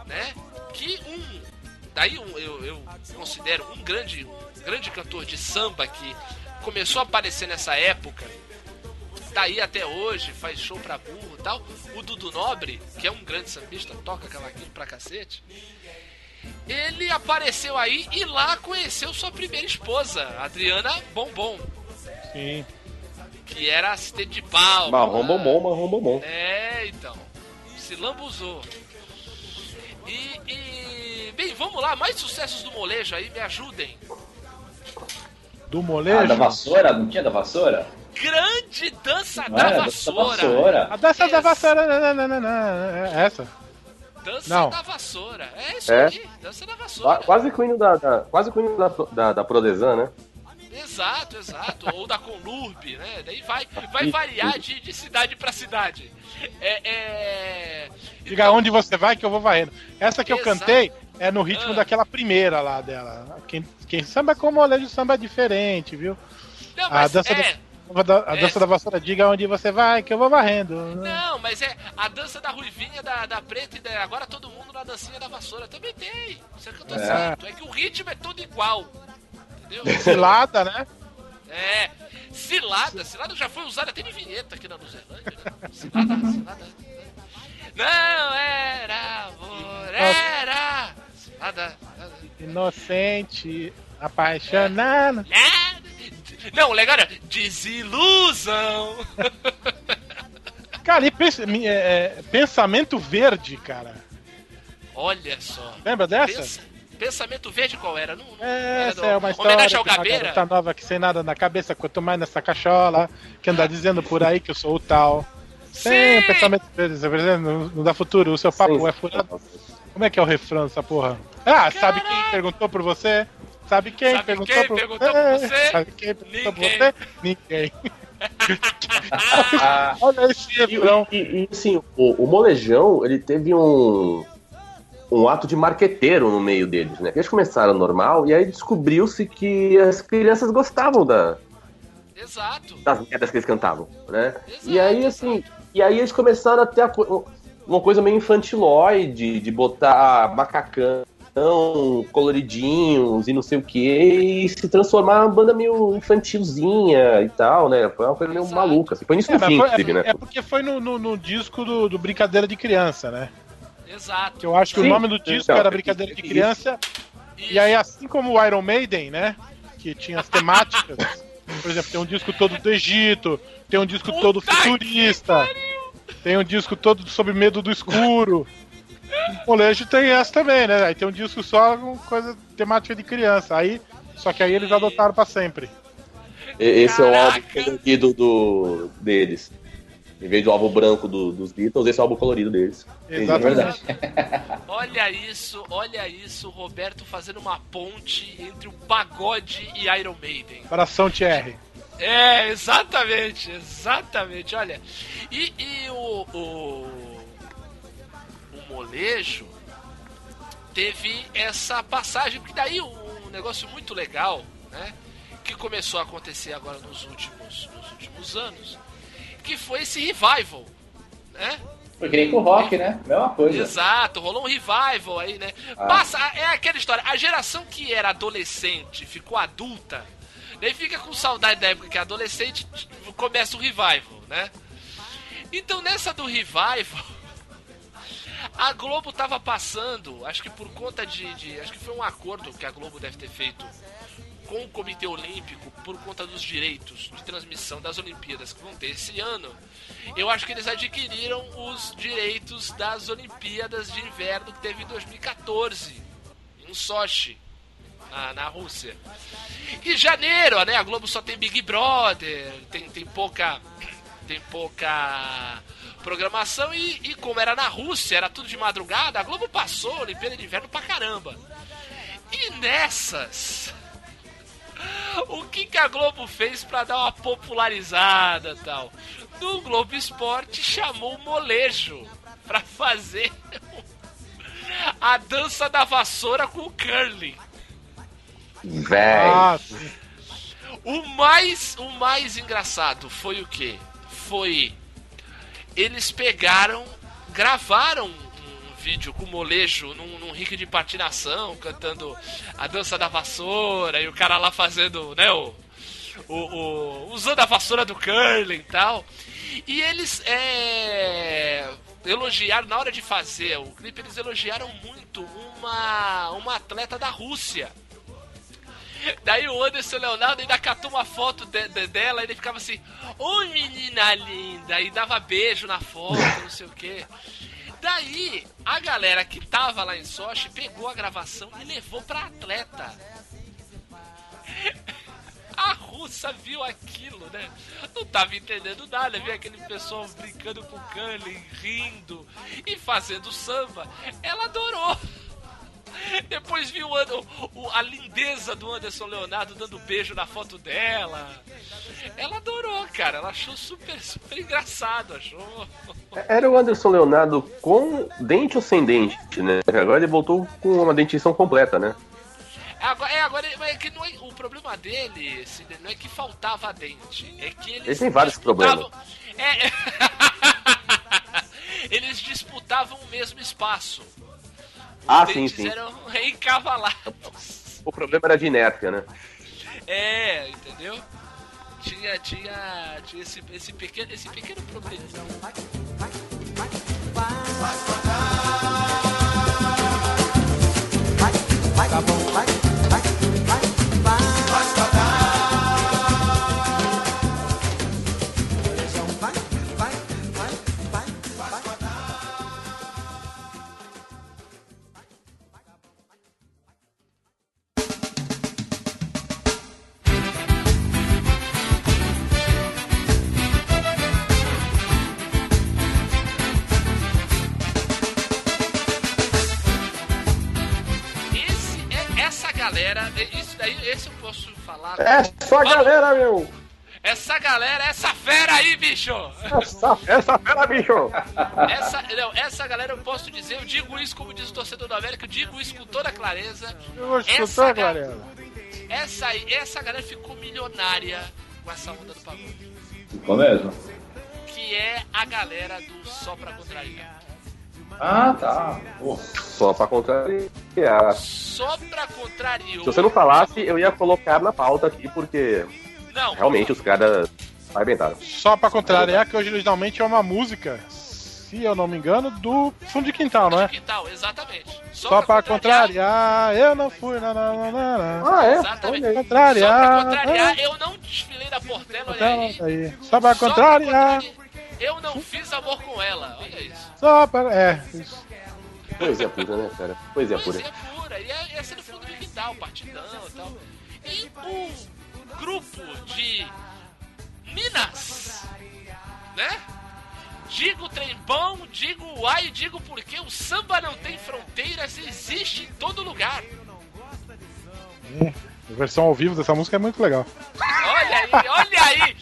né, que um daí um, eu, eu considero um grande, um grande cantor de samba que começou a aparecer nessa época, daí até hoje, faz show pra burro e tal, o Dudu Nobre, que é um grande sambista, toca cavaquinho pra cacete, ele apareceu aí e lá conheceu sua primeira esposa, Adriana Bombom, Sim. que era assistente de palco. Marrom bombom, marrom bombom. É, então. Se lambuzou. E, e. Bem, vamos lá, mais sucessos do molejo aí, me ajudem. Do Ah, molejo. da vassoura? Não tinha da vassoura? Grande dança Não da era? vassoura. Da vassoura. A dança da vassoura. não, não, não, não, É essa. Dança Não. da vassoura. É isso É. aí, dança da vassoura. Qua- Quase que o hino da, da- quase que o da, da, da Prodesan, né? Exato, exato. Ou da Conlurb, né? Daí vai, vai variar de, de cidade pra cidade. É. é... Diga Então, onde você vai que eu vou varrendo. Essa que eu Exato. cantei é no ritmo Ah. daquela primeira lá dela. Quem, quem samba com molejo, samba é diferente, viu? Não, A mas dança é. da- a dança da vassoura, diga onde você vai, que eu vou varrendo. Não, mas é a dança da ruivinha, da, da preta e da, agora todo mundo na dancinha da vassoura. Também tem. Isso é que eu tô É. dizendo. É que o ritmo é todo igual. Entendeu? [LAUGHS] Cilada, né? É. Cilada. Cilada já foi usada até de vinheta aqui na Nova Zelândia. Né? Cilada, cilada. Não era amor, era. Cilada. Inocente, apaixonado. Não, o legal é desilusão. [LAUGHS] Cara, e é, é, pensamento verde, cara. Olha só. Lembra dessa? Pensa- pensamento verde qual era? Não, não É, era essa do- é uma história Homenagem ao uma Gabeira? garota nova que sem nada na cabeça, quanto mais nessa cachola, que anda dizendo por aí que eu sou o tal. Sim, o pensamento verde, não, não dá futuro, o seu papo Sim. é furado. Como é que é o refrão dessa porra? Ah, sabe quem perguntou por você? Sabe quem Sabe perguntou, quem por, perguntou por É, você? [LAUGHS] Sabe quem perguntou Ninguém. por você? Ninguém. Ah, [LAUGHS] [LAUGHS] Olha esse e, refrão. e, e, assim, o, o molejão, ele teve um, um ato de marqueteiro no meio deles, né? Eles começaram normal e aí descobriu-se que as crianças gostavam da, Exato. das merdas que eles cantavam, né? E aí, assim, e aí eles começaram a ter a uma coisa meio infantilóide, de botar macacão, coloridinhos e não sei o que, e se transformar numa banda meio infantilzinha e tal, né? Foi uma coisa meio maluca. Assim. Foi nisso É, fim, foi- inclusive, né? é porque foi no, no- no disco do, do Brincadeira de Criança, né? Exato. Que eu acho que o Sim. nome do disco Então, era Brincadeira de isso. Criança. E aí, assim como o Iron Maiden, né? Que tinha as temáticas. [LAUGHS] Por exemplo, tem um disco todo do Egito, tem um disco todo futurista, tem um disco todo sobre medo do escuro. O colégio tem essa também, né? Aí tem um disco só com coisa temática de criança. Aí, só que aí eles adotaram pra sempre. Esse é o álbum colorido do, deles. Em vez do álbum branco do- dos Beatles, esse é o álbum colorido deles. Entendi. Exatamente. Olha isso, olha isso, Roberto fazendo uma ponte entre o pagode e Iron Maiden. Coração Thierry. É, exatamente, exatamente. Olha, e, e o, o, o molejo teve essa passagem, porque daí um negócio muito legal, né? Que começou a acontecer agora nos últimos, nos últimos anos, que foi esse revival, né? Foi que nem com o rock, né? Mesma coisa. Exato, rolou um revival aí, né? Ah. Passa, é aquela história, a geração que era adolescente ficou adulta, daí fica com saudade da época que adolescente, começa o revival, né? Então nessa do revival, a Globo tava passando, acho que por conta de, de- Acho que foi um acordo que a Globo deve ter feito com o Comitê Olímpico por conta dos direitos de transmissão das Olimpíadas que vão ter esse ano. Eu acho que eles adquiriram os direitos das Olimpíadas de Inverno que teve em 2014, em Sochi, na, na Rússia. E janeiro, né? A Globo só tem Big Brother, tem, tem pouca. Tem pouca programação e, e como era na Rússia, era tudo de madrugada, a Globo passou a Olimpíada de Inverno pra caramba. E nessas, [LAUGHS] o que, que a Globo fez pra dar uma popularizada tal? No Globo Esporte chamou o molejo pra fazer [LAUGHS] a dança da vassoura com o curling. Véi. Ah. O mais, o mais engraçado foi o quê? Foi eles pegaram, gravaram um vídeo com o molejo num, num ringue de patinação, cantando a dança da vassoura e o cara lá fazendo, né, o, o, o- usando a vassoura do curling e tal. E eles é, elogiaram, na hora de fazer o clipe, eles elogiaram muito uma, uma atleta da Rússia. Daí o Anderson Leonardo ainda catou uma foto de- de- dela e ele ficava assim, oi menina linda, e dava beijo na foto, não sei o que. Daí a galera que tava lá em Sochi pegou a gravação e levou pra atleta. A russa viu aquilo, né? Não tava entendendo nada, viu aquele pessoal brincando com curling, rindo e fazendo samba. Ela adorou. Depois viu o o- a lindeza do Anderson Leonardo dando beijo na foto dela. Ela adorou, cara. Ela achou super, super engraçado, achou. Era o Anderson Leonardo com dente ou sem dente, né? Agora ele voltou com uma dentição completa, né? Agora, é, agora ele- mas que não é- o problema dele, Sidney, não é que faltava dente. É que eles. Ele tem vários disputavam- É. [LAUGHS] eles disputavam o mesmo espaço. Ah, sim, sim. eram encavalados. O problema era de inércia, né? É, entendeu? Tinha, tinha, tinha esse, esse, pequeno, esse pequeno problema. Esse, falar. É só a galera, meu! Essa galera, essa fera aí, bicho! Essa, essa fera, bicho! Essa, não, essa galera eu posso dizer, eu digo isso como diz o torcedor do América, eu digo isso com toda clareza. Eu vou Essa escutar, ga- galera. Essa, aí- essa galera ficou milionária com essa onda do pagode. Ficou mesmo? Que é a galera do Só Pra Contrariar. Ah, tá. Pô. Só pra contrariar. Só pra contrariar. Se você não falasse, eu ia colocar na pauta aqui, porque Não, realmente os caras arrebentaram. Só pra contrariar que originalmente é uma música, se eu não me engano, do fundo de quintal, não é? Quintal, exatamente. Só pra contrariar, eu não fui na na na na. Ah, é? Exatamente. Olha aí. Contrariar. Só pra contrariar, eu não desfilei da Portela, olha aí. aí. Só pra Só pra contrariar. Eu não fiz amor com ela, olha isso. Só pra. É, isso. Poesia pura, né, cara? Poesia pura. Poesia pura, e é, ser no fundo do quintal, partidão e tal. E o grupo de Minas, né? Digo trem bom, digo uai, digo porque o samba não tem fronteiras existe em todo lugar. A versão ao vivo dessa música é muito legal. Olha aí, olha aí!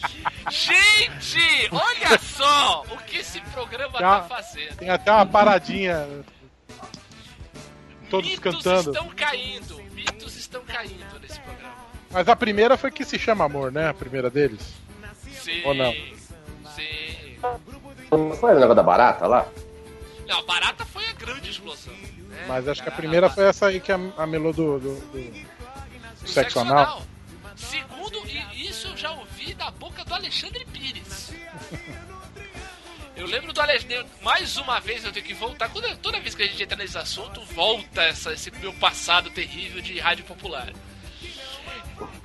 Gente, olha só o que esse programa Já- tá fazendo. Tem até uma paradinha. Todos Mitos cantando. estão caindo, mitos estão caindo nesse programa. Mas a primeira foi que se chama Amor, né? A primeira deles. Sim. Ou não? Sim. Não foi o negócio da barata lá? Não, a barata foi a grande explosão. né? Mas acho que a primeira foi essa aí que a, a melô do, do, do do sexo anal. Segundo, e isso eu já ouvi da boca do Alexandre Pires. Eu lembro do Alexandre. Mais uma vez eu tenho que voltar. Quando- toda vez que a gente entra nesse assunto, volta essa, esse meu passado terrível de rádio popular.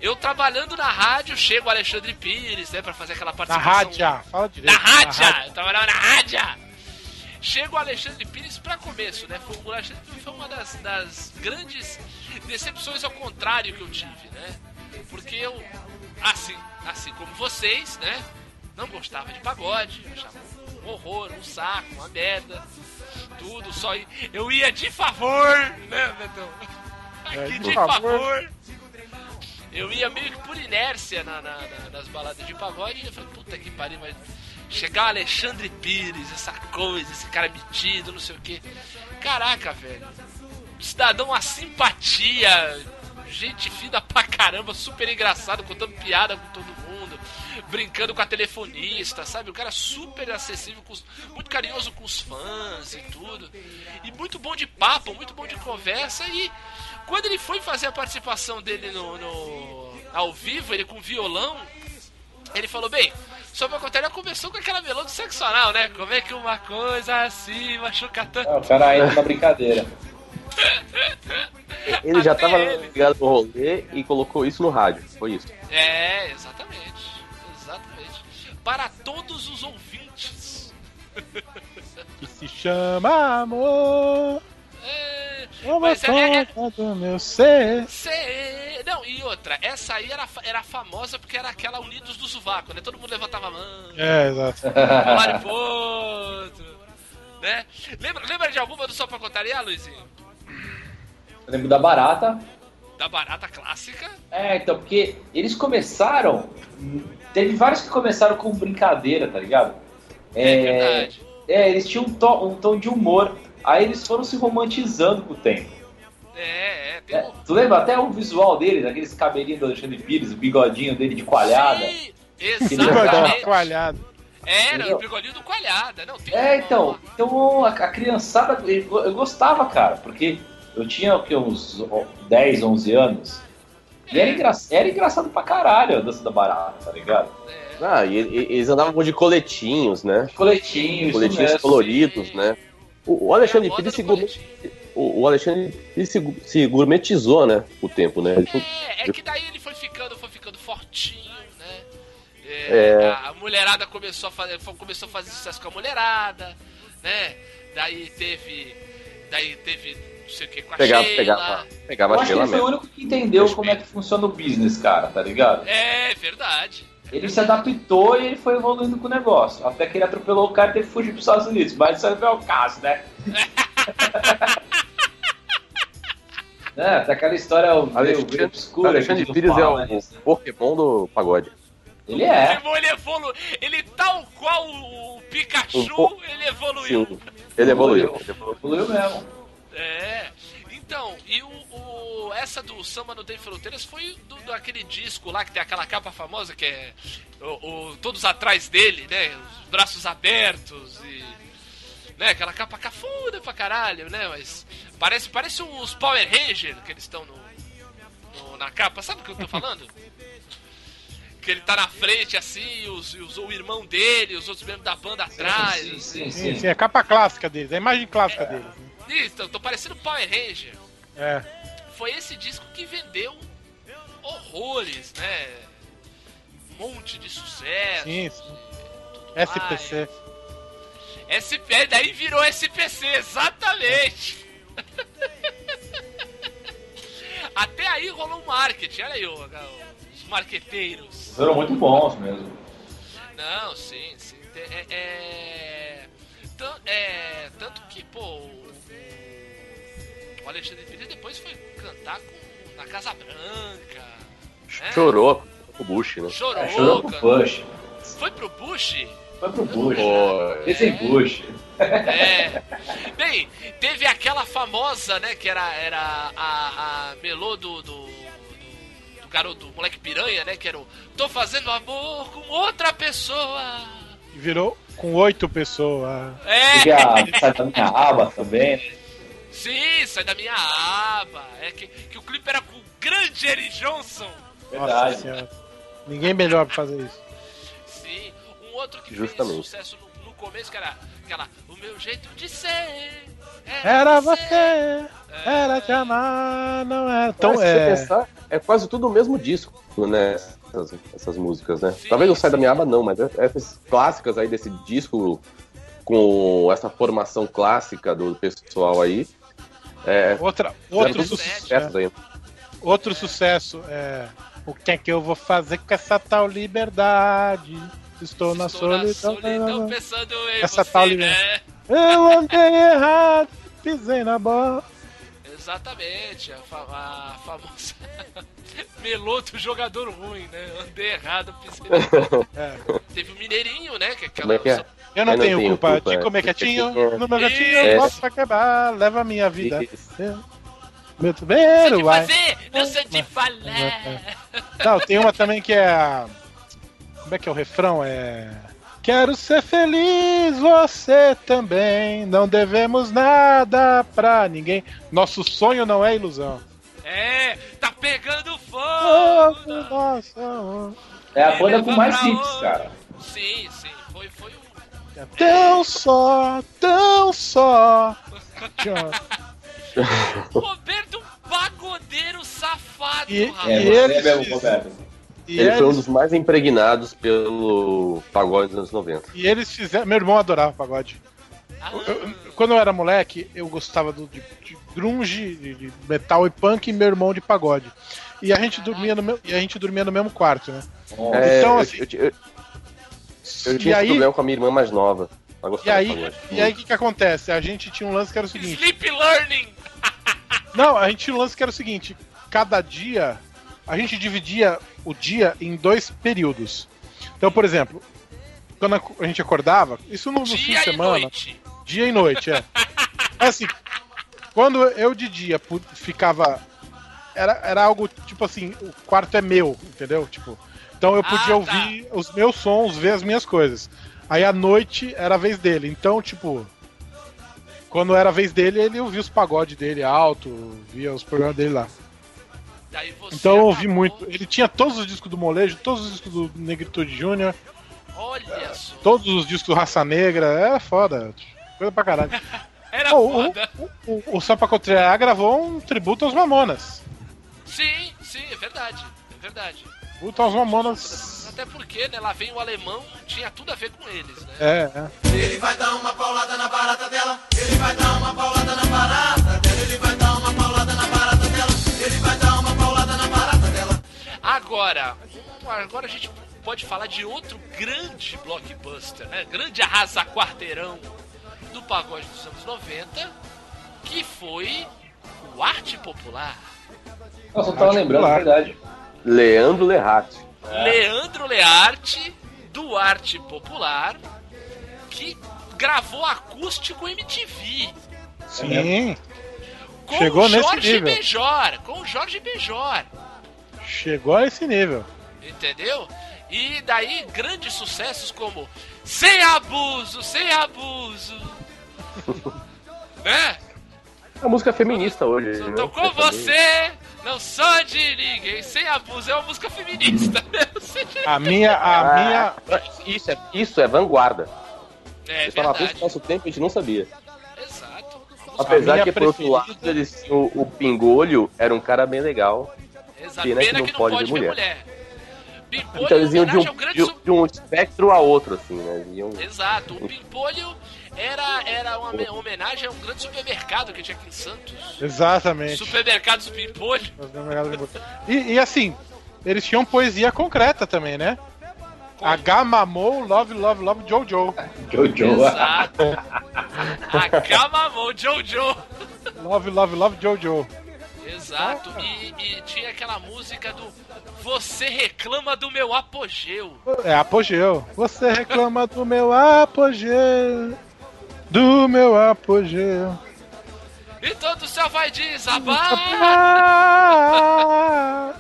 Eu trabalhando na rádio, chega o Alexandre Pires, né, pra fazer aquela Na participação. rádio, fala direito. Na rádio! Eu trabalhava na rádio! Chega o Alexandre Pires pra começo, né? O Alexandre Pires foi uma das, das grandes decepções ao contrário que eu tive, né? Porque eu, assim, assim como vocês, né? Não gostava de pagode, achava um horror, um saco, uma merda, tudo, só ia, eu ia de favor, né, Betão? É, Aqui de favor. Eu ia meio que por inércia na, na- na- nas baladas de pagode e eu falei, puta que pariu, mas chegar o Alexandre Pires, essa coisa, esse cara metido, não sei o que. Caraca, velho. Cidadão, uma simpatia, gente fina pra caramba, super engraçado, contando piada com todo mundo, brincando com a telefonista, sabe? O cara super acessível, os- muito carinhoso com os fãs e tudo. E muito bom de papo, muito bom de conversa. E quando ele foi fazer a participação dele no, no- ao vivo, ele com violão, ele falou, bem, só pra contar, ele começou com aquela melô do né? Como é que uma coisa assim machuca tanto? É, o cara entra na brincadeira. Ele já tava ele. ligado no rolê e colocou isso no rádio. Foi isso. É, exatamente. Exatamente. Para todos os ouvintes. Que se chama Amor. É, Uma mas é, é, conta do meu ser. Cê- Não, e outra, essa aí era, era famosa porque era aquela Unidos do Sovaco, né? Todo mundo levantava a mão, É, exato. um pro né? Lembra, lembra de alguma do Só Pra Contaria, Luizinho? Eu lembro da barata. Da barata clássica? É, então, porque eles começaram. Teve vários que começaram com brincadeira, tá ligado? É, verdade. É, eles tinham um tom, um tom de humor. Aí eles foram se romantizando com o tempo. É, é, tem É, tu lembra até o visual dele, daqueles cabelinhos do Alexandre Pires, o bigodinho dele de coalhada? Sim, exatamente. coalhado. Era Entendeu? o bigodinho do Coalhada. Não, tem É, uma- então, então a, a criançada, eu, eu gostava, cara, porque eu tinha o quê, uns 10, 11 anos, e era, engra, era engraçado pra caralho a dança da barata, tá ligado? É, Ah, e, e- eles andavam de coletinhos, né? Coletinhos mesmo. coloridos, né? O, o Alexandre É Pires se, gourmet- o, Alexandre se, se gourmetizou, né? O tempo, né? Ele foi- É, é que daí ele foi ficando, foi ficando fortinho, né? É, É. A, mulherada começou a fazer, começou a fazer sucesso com a mulherada, né? Daí teve, daí teve não sei o que com a pegava, Sheila. pegava, pegava Eu a acho que Sheila ele foi o único que entendeu como é que funciona o business, cara, tá ligado? É verdade. Ele se adaptou e ele foi evoluindo com o negócio. Até que ele atropelou o cara e teve que fugir pros Estados Unidos. Mas isso não é o caso, né? [LAUGHS] é, tem aquela história meio, Alexandre- meio obscura. Alexandre que Pires não é fala, o né? Pokémon do pagode. Ele é. Ele evoluiu. Ele tal qual o Pikachu, Um pouco- ele evoluiu. Sim, ele evoluiu. Ele evoluiu. Evoluiu mesmo. É. Então, e o, o- essa do Samba Não Tem Fronteiras foi do, do- aquele disco lá que tem aquela capa famosa que é o, o- todos atrás dele, né? Os braços abertos e. Né, aquela capa cafuda pra caralho, né? Mas parece, parece uns Power Rangers que eles estão no, no- na capa. Sabe o que eu tô falando? [LAUGHS] que ele tá na frente assim, e os, os- o irmão dele, os outros membros da banda atrás. Sim, assim. sim, Sim, sim. sim, é a capa clássica deles, é a imagem clássica deles. Isso, eu tô parecendo Power Ranger. É. foi esse disco que vendeu horrores, né? Um monte de sucesso. Sim, sim. SPC. mais. SP, daí virou SPC, exatamente. [LAUGHS] Até aí rolou um marketing, olha aí o- os marqueteiros. Foram muito bons mesmo. Não, sim, sim. É, é, é, tanto que, pô, o, Alexandre Pires depois foi cantar com, na Casa Branca. né? Chorou com o Bush, né? Chorou, É, chorou pro. Bush. Foi pro Bush? Foi pro Bush. Esse é Bush. É. Bem, teve aquela famosa, né, que era, era a, a melô do, do, do, do garoto, do moleque piranha, né, que era o Tô fazendo amor com outra pessoa. E virou com oito pessoas. Teve É, a sai da minha aba também. né? Sim, sai da minha aba. É que, que o clipe era com o grande Eric Johnson. Nossa Verdade. senhora. Ninguém melhor pra fazer isso. Sim, um outro que Justamente. fez sucesso no, no começo, que era aquela O meu jeito de ser. Era você, era te amar, não era. Então Mas se você é. pensar, é quase tudo o mesmo disco, né? Essas, essas músicas, né? Sim, Talvez não saia da minha aba, não, mas essas clássicas aí desse disco, com essa formação clássica do pessoal aí, é. Outra, outro, fizeram sucesso. aí. outro sucesso é. O que é que eu vou fazer com essa tal liberdade? Estou, na Estou na solidão. solidão pensando em Essa você, tal né? Eu andei errado, pisei na bola. Exatamente, a, fa a famosa [LAUGHS] melô do jogador ruim, né? Andei errado, pisei. [LAUGHS] É. Teve o Mineirinho, né? Que é aquela. é que é? Eu não Eu não tenho tenho culpa, culpa, de comer é. quietinho. No meu gatinho, É. eu posso pra quebrar, leva a minha vida. Isso. Meu tubeiro, vai. fazer, não sei que falar. Não, tem uma também que é a. Como é que é o refrão? É. Quero ser feliz, você também. Não devemos nada pra ninguém. Nosso sonho não é ilusão. É, tá pegando fogo. não. nossa, É a Me banda com mais hits, cara. Sim, sim, tão só, tão só. Tchau. Roberto Pagodeiro safado, E- rapaz. É, E você eles- mesmo, Roberto. E Ele foi um eles, dos mais impregnados pelo pagode dos anos 90. e eles fizeram. Meu irmão adorava pagode. Ah, Eu- quando eu era moleque, eu gostava do, de, de grunge, de, de metal e punk, e meu irmão de pagode. E a gente dormia no, meu, e a gente dormia no mesmo quarto, né? Bom, É, Então, eu- assim, eu, eu- e tinha esse aí, problema com a minha irmã mais nova. Ela e gostava aí, e aí o que, que acontece? A gente tinha um lance que era o seguinte. Sleep Learning. [LAUGHS] Não, a gente tinha um lance que era o seguinte: cada dia a gente dividia o dia em dois períodos. Então, por exemplo, quando a gente acordava, isso no, no fim de Dia e semana, noite. dia e noite, é. [LAUGHS] É assim, quando eu de dia ficava. Era, era algo tipo assim, o quarto é meu, entendeu? Tipo, então eu podia Ah, tá. ouvir os meus sons, ver as minhas coisas. Aí à noite era a vez dele. Então, tipo. Quando era a vez dele, ele ouvia os pagodes dele alto, via os programas dele lá. Então eu ouvi muito. Ele tinha todos os discos do Molejo, todos os discos do Negritude Júnior, Olha só. todos os discos do Raça Negra. É foda. Coisa pra caralho. [LAUGHS] Era Pô, o, foda. o, o Sampa Contrariar gravou um tributo aos Mamonas. Sim, sim, é verdade. É verdade. Aos Mamonas. Até porque, né, lá vem o alemão, tinha tudo a ver com eles, né? É, é. Ele vai dar uma paulada na barata dela. Ele vai dar uma paulada na barata dela. Ele vai dar uma paulada na barata dela. Ele vai dar uma paulada na barata dela. Agora, agora a gente pode falar de outro grande blockbuster, né? Grande arrasa-quarteirão do pagode dos anos 90, que foi o Arte Popular. Nossa, eu tava lembrando, é verdade. Leandro Lerratti. Leandro Learte, do Arte Popular, que gravou acústico MTV. Sim. Com Chegou o nesse Jorge nível. Benjor, com o Jorge Benjor. Chegou a esse nível. Entendeu? E daí grandes sucessos como Sem Abuso, Sem Abuso. [LAUGHS] né? A música feminista hoje. Só né? tô com você, não sou de ninguém. Sem Abuso é uma música feminista. A minha, a Ah, minha. Isso é, isso é vanguarda. É Você verdade. isso no nosso tempo a gente não sabia. Exato. Apesar que, por outro lado, preferida- eles, o, o Pingolho era um cara bem legal. Exato. Pena Pena, que que não não pode pode mulher. mulher. Pimpolho Então eles iam de um, ao grande de, de um espectro a outro, assim, né? Iam... Exato, o Pimpolho era, era uma me- homenagem a um grande supermercado que tinha aqui em Santos. Exatamente. Supermercados Pimpolho. E, e assim, eles tinham poesia concreta também, né? H mamou, love, love, love, Jojo. Jojo. Exato. [LAUGHS] Acabamou, Jojo. Love, love, love, Jojo. Exato. E, e tinha aquela música do Você reclama do meu apogeu. É apogeu. Você reclama do meu apogeu. Do meu apogeu. E todo o céu vai desabar. [LAUGHS]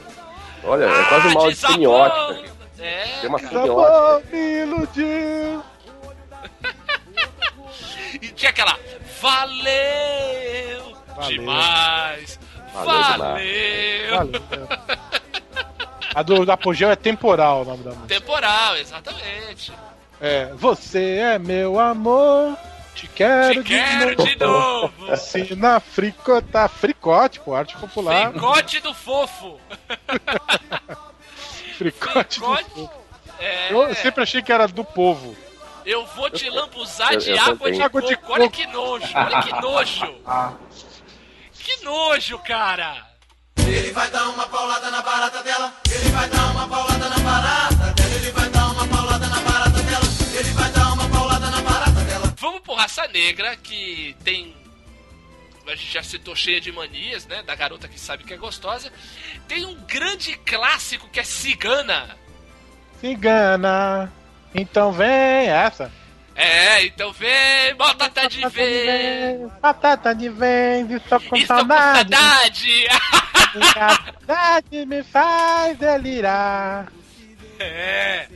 Olha, é quase Ah, mal de desabou. semiótica. É, Tem uma. Acabou, me iludiu. [LAUGHS] E tinha aquela Valeu, Valeu. demais. Valeu Valeu. Valeu. [LAUGHS] A do, do apogeu é temporal o nome da música. Temporal, exatamente. É, você é meu amor, te quero, Te quero de novo. [LAUGHS] Ensina a fricotar. Fricote, pô, arte popular. Fricote do fofo. [LAUGHS] Fricote. do Fricote. povo. É, Eu sempre achei que era do povo. eu vou te lambuzar eu- de eu água de Água de coco. Olha coco. que nojo, olha que nojo. [LAUGHS] Que nojo, cara. Ele vai dar uma paulada na barata dela. Ele vai dar uma paulada na barata dela. Ele vai dar uma paulada na barata dela. Ele vai Vamos por Raça Negra, que tem. A gente já citou cheia de manias, né? Da garota que sabe que é gostosa. Tem um grande clássico que é Cigana. Cigana. Então vem essa. É, então vem, batata de vez. Batata de vez, estou com Estou com saudade. saudade. A [LAUGHS] saudade me faz delirar. É.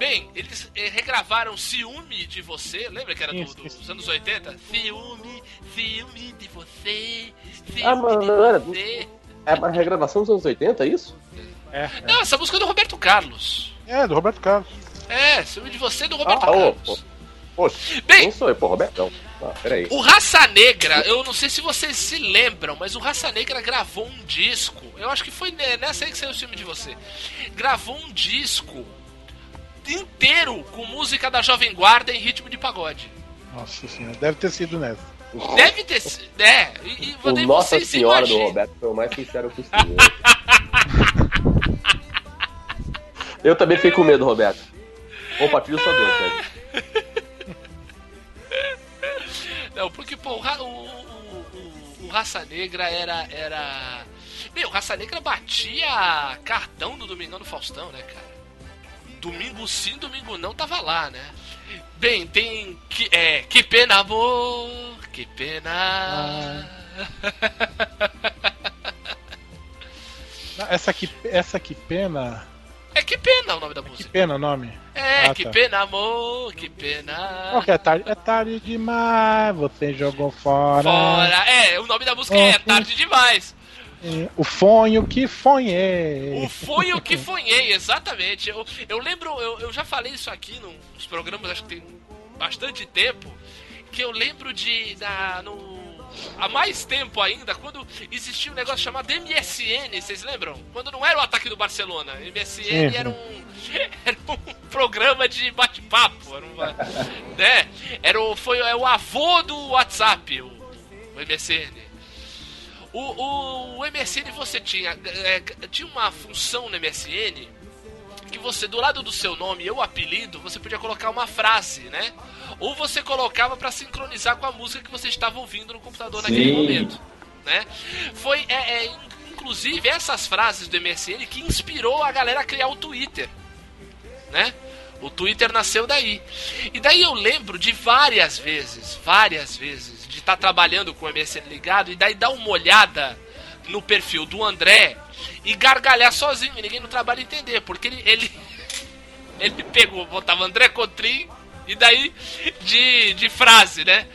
Bem, eles eh, regravaram Ciúme de Você, lembra que era do- do- dos anos 80? Ciúme, ciúme de você, ciúme Ah, mas de não era- você. É uma regravação dos anos 80, é isso? É, Não, essa música é do Roberto Carlos. é, do Roberto Carlos. É, Ciúme de Você é do Roberto Ah, ô, Carlos. Poxa, Bem, quem sou eu? Pô, Robertão. Ah, peraí. O Raça Negra, eu não sei se vocês se lembram, mas o Raça Negra gravou um disco. Eu acho que foi ne- nessa aí que saiu o filme de você. Gravou um disco inteiro com música da Jovem Guarda em ritmo de pagode. Nossa senhora, deve ter sido nessa. Deve ter sido. É, e, e O Nossa se Senhora do. Roberto foi o mais sincero possível. [LAUGHS] eu também fiquei com medo, Roberto. Opa, filho só Deus, velho. Não, porque, pô, o, o, o, o- Raça Negra era. era... Meu, o Raça Negra batia cartão no Domingão do Faustão, né, cara? Domingo sim, domingo não, tava lá, né? Bem, tem. Que, é, que pena, amor, que pena. [LAUGHS] Essa que, essa que pena. É que pena o nome da Que música. pena o nome. É, Ah, que tá. pena, amor, que pena. Que é tarde? É tarde demais, você jogou fora. Fora. É, o nome da música é Ok. Tarde Demais. O fonho que fonhei. O foi o que fonhei, exatamente. Eu, eu lembro, eu, eu já falei isso aqui nos programas, acho que tem bastante tempo, que eu lembro de. Na, no, há mais tempo ainda, quando existia um negócio chamado MSN, vocês lembram? Quando não era o ataque do Barcelona. MSN sim. era um. [LAUGHS] Era um programa de bate-papo. Era, uma, né? era o, foi, é o avô do WhatsApp, o, o MSN. O, o, MSN você tinha. é, tinha uma função no MSN que você, do lado do seu nome e o apelido, você podia colocar uma frase, né? Ou você colocava pra sincronizar com a música que você estava ouvindo no computador naquele Sim. momento. Né? Foi, é, é, in- inclusive, essas frases do MSN que inspirou a galera a criar o Twitter. Né? O Twitter nasceu daí. E daí eu lembro de várias vezes, várias vezes, de estar trabalhando com o MSN ligado e daí dar uma olhada no perfil do André e gargalhar sozinho, e ninguém no trabalho entender, porque ele, ele, [LAUGHS] ele pegou, botava André Cotrim e daí de, de frase, né?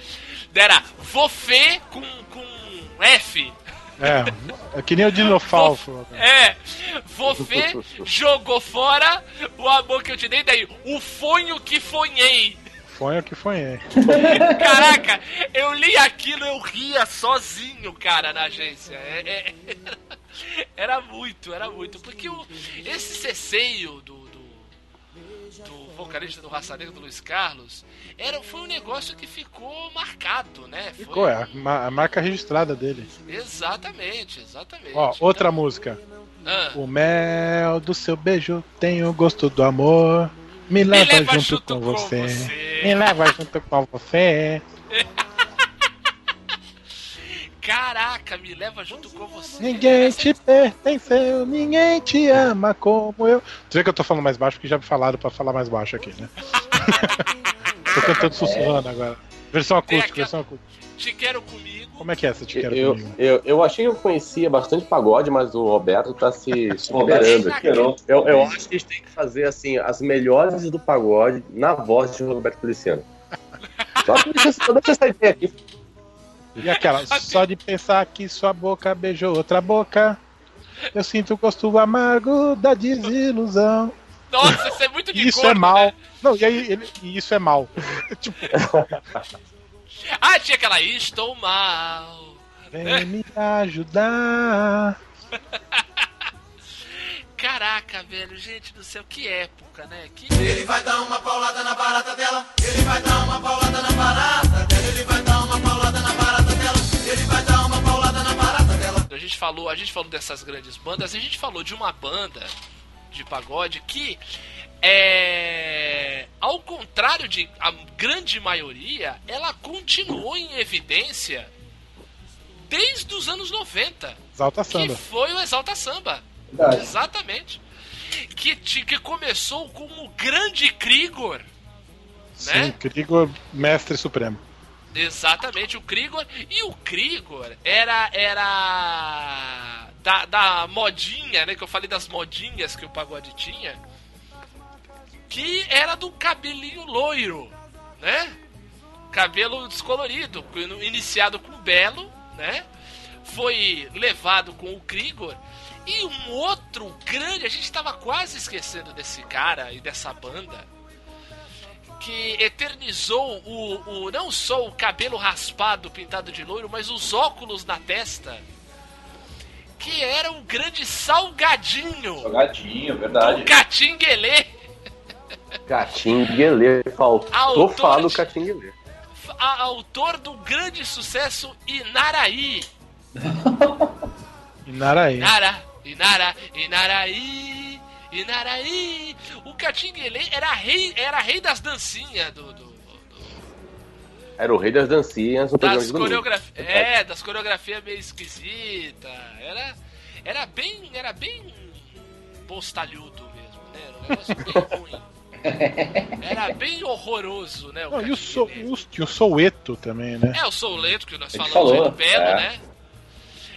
Era Vofê com, com F. É, é que nem o Dinofalfo. [LAUGHS] É, você [LAUGHS] jogou fora o amor que eu te dei, daí o fonho que fonhei. Fonho que fonhei. [LAUGHS] Caraca, eu li aquilo, eu ria sozinho, cara, na agência. É- é- era muito, era muito. Porque o, esse ceceio do, do, do vocalista do Raça Negra, do Luiz Carlos, era, foi um negócio que ficou marcado, né? Foi- Ficou, é a, a marca registrada dele. Exatamente, exatamente. Ó, outra música. Ah. O mel do seu beijo tem o gosto do amor. Me leva, leva junto, junto com, com você. você. Me leva junto com você. [LAUGHS] Caraca, me leva junto com você. Ninguém te pertenceu, ninguém te ama como eu. Tu vê que eu tô falando mais baixo porque já me falaram pra falar mais baixo aqui, né? [LAUGHS] tô cantando sussurrando agora. Versão acústica, aquela- versão acústica. Te quero comigo. Como é que é essa te quero Eu, comigo? eu, eu achei que eu conhecia bastante pagode, mas o Roberto tá se [LAUGHS] superando. Superou. Eu, eu acho que a gente tem que fazer assim as melhores do pagode na voz de Roberto Feliciano. Só que deixa, só deixa essa ideia aqui. E aquela, [LAUGHS] só de pensar que sua boca beijou outra boca, eu sinto o gosto amargo da desilusão. Nossa, isso é muito de Isso corno, é mal. né? Não, e aí ele, e isso é mal. [LAUGHS] tipo, Ah, tinha aquela Estou mal. vem me ajudar. [LAUGHS] Caraca, velho, gente do céu, que época, né? Que Ele vai dar uma paulada na barata dela. Ele vai dar uma paulada na barata dela. Ele vai dar uma paulada na barata dela. Ele vai dar uma paulada na barata dela. a gente falou, a gente falou dessas grandes bandas, a gente falou de uma banda de pagode que é ao contrário de a grande maioria, ela continuou em evidência desde os anos 90. Exalta Que samba. foi o Exalta Samba. Verdade. Exatamente. Que, que começou com o grande Krigor. Sim, né? Krigor, mestre supremo. Exatamente, o Krigor. E o Krigor era. era. Da, da modinha, né? Que eu falei das modinhas que o pagode tinha. Que era do cabelinho loiro, né? Cabelo descolorido, iniciado com Belo, né? Foi levado com o Krigor. E um outro grande, a gente tava quase esquecendo desse cara e dessa banda que eternizou o, o não só o cabelo raspado pintado de loiro, mas os óculos na testa, que era o grande salgadinho Jogadinho, do verdade. Catinguelê, Catinguelê. Faltou Autor falar do Catinguelê. a- autor do grande sucesso Inaraí. [LAUGHS] Inaraí. Inara, Inara, Inaraí, Inaraí. O Catinguelê era rei, era rei das dancinhas do- do- Era o rei das dancinhas das coreografias é das coreografias meio esquisita era era bem era bem postalhudo mesmo né era um negócio bem [LAUGHS] ruim [LAUGHS] era bem horroroso né o Não, e o, so, o, o Soueto também, né? é o Souleto que nós gente falamos aí falou, do Belo é. né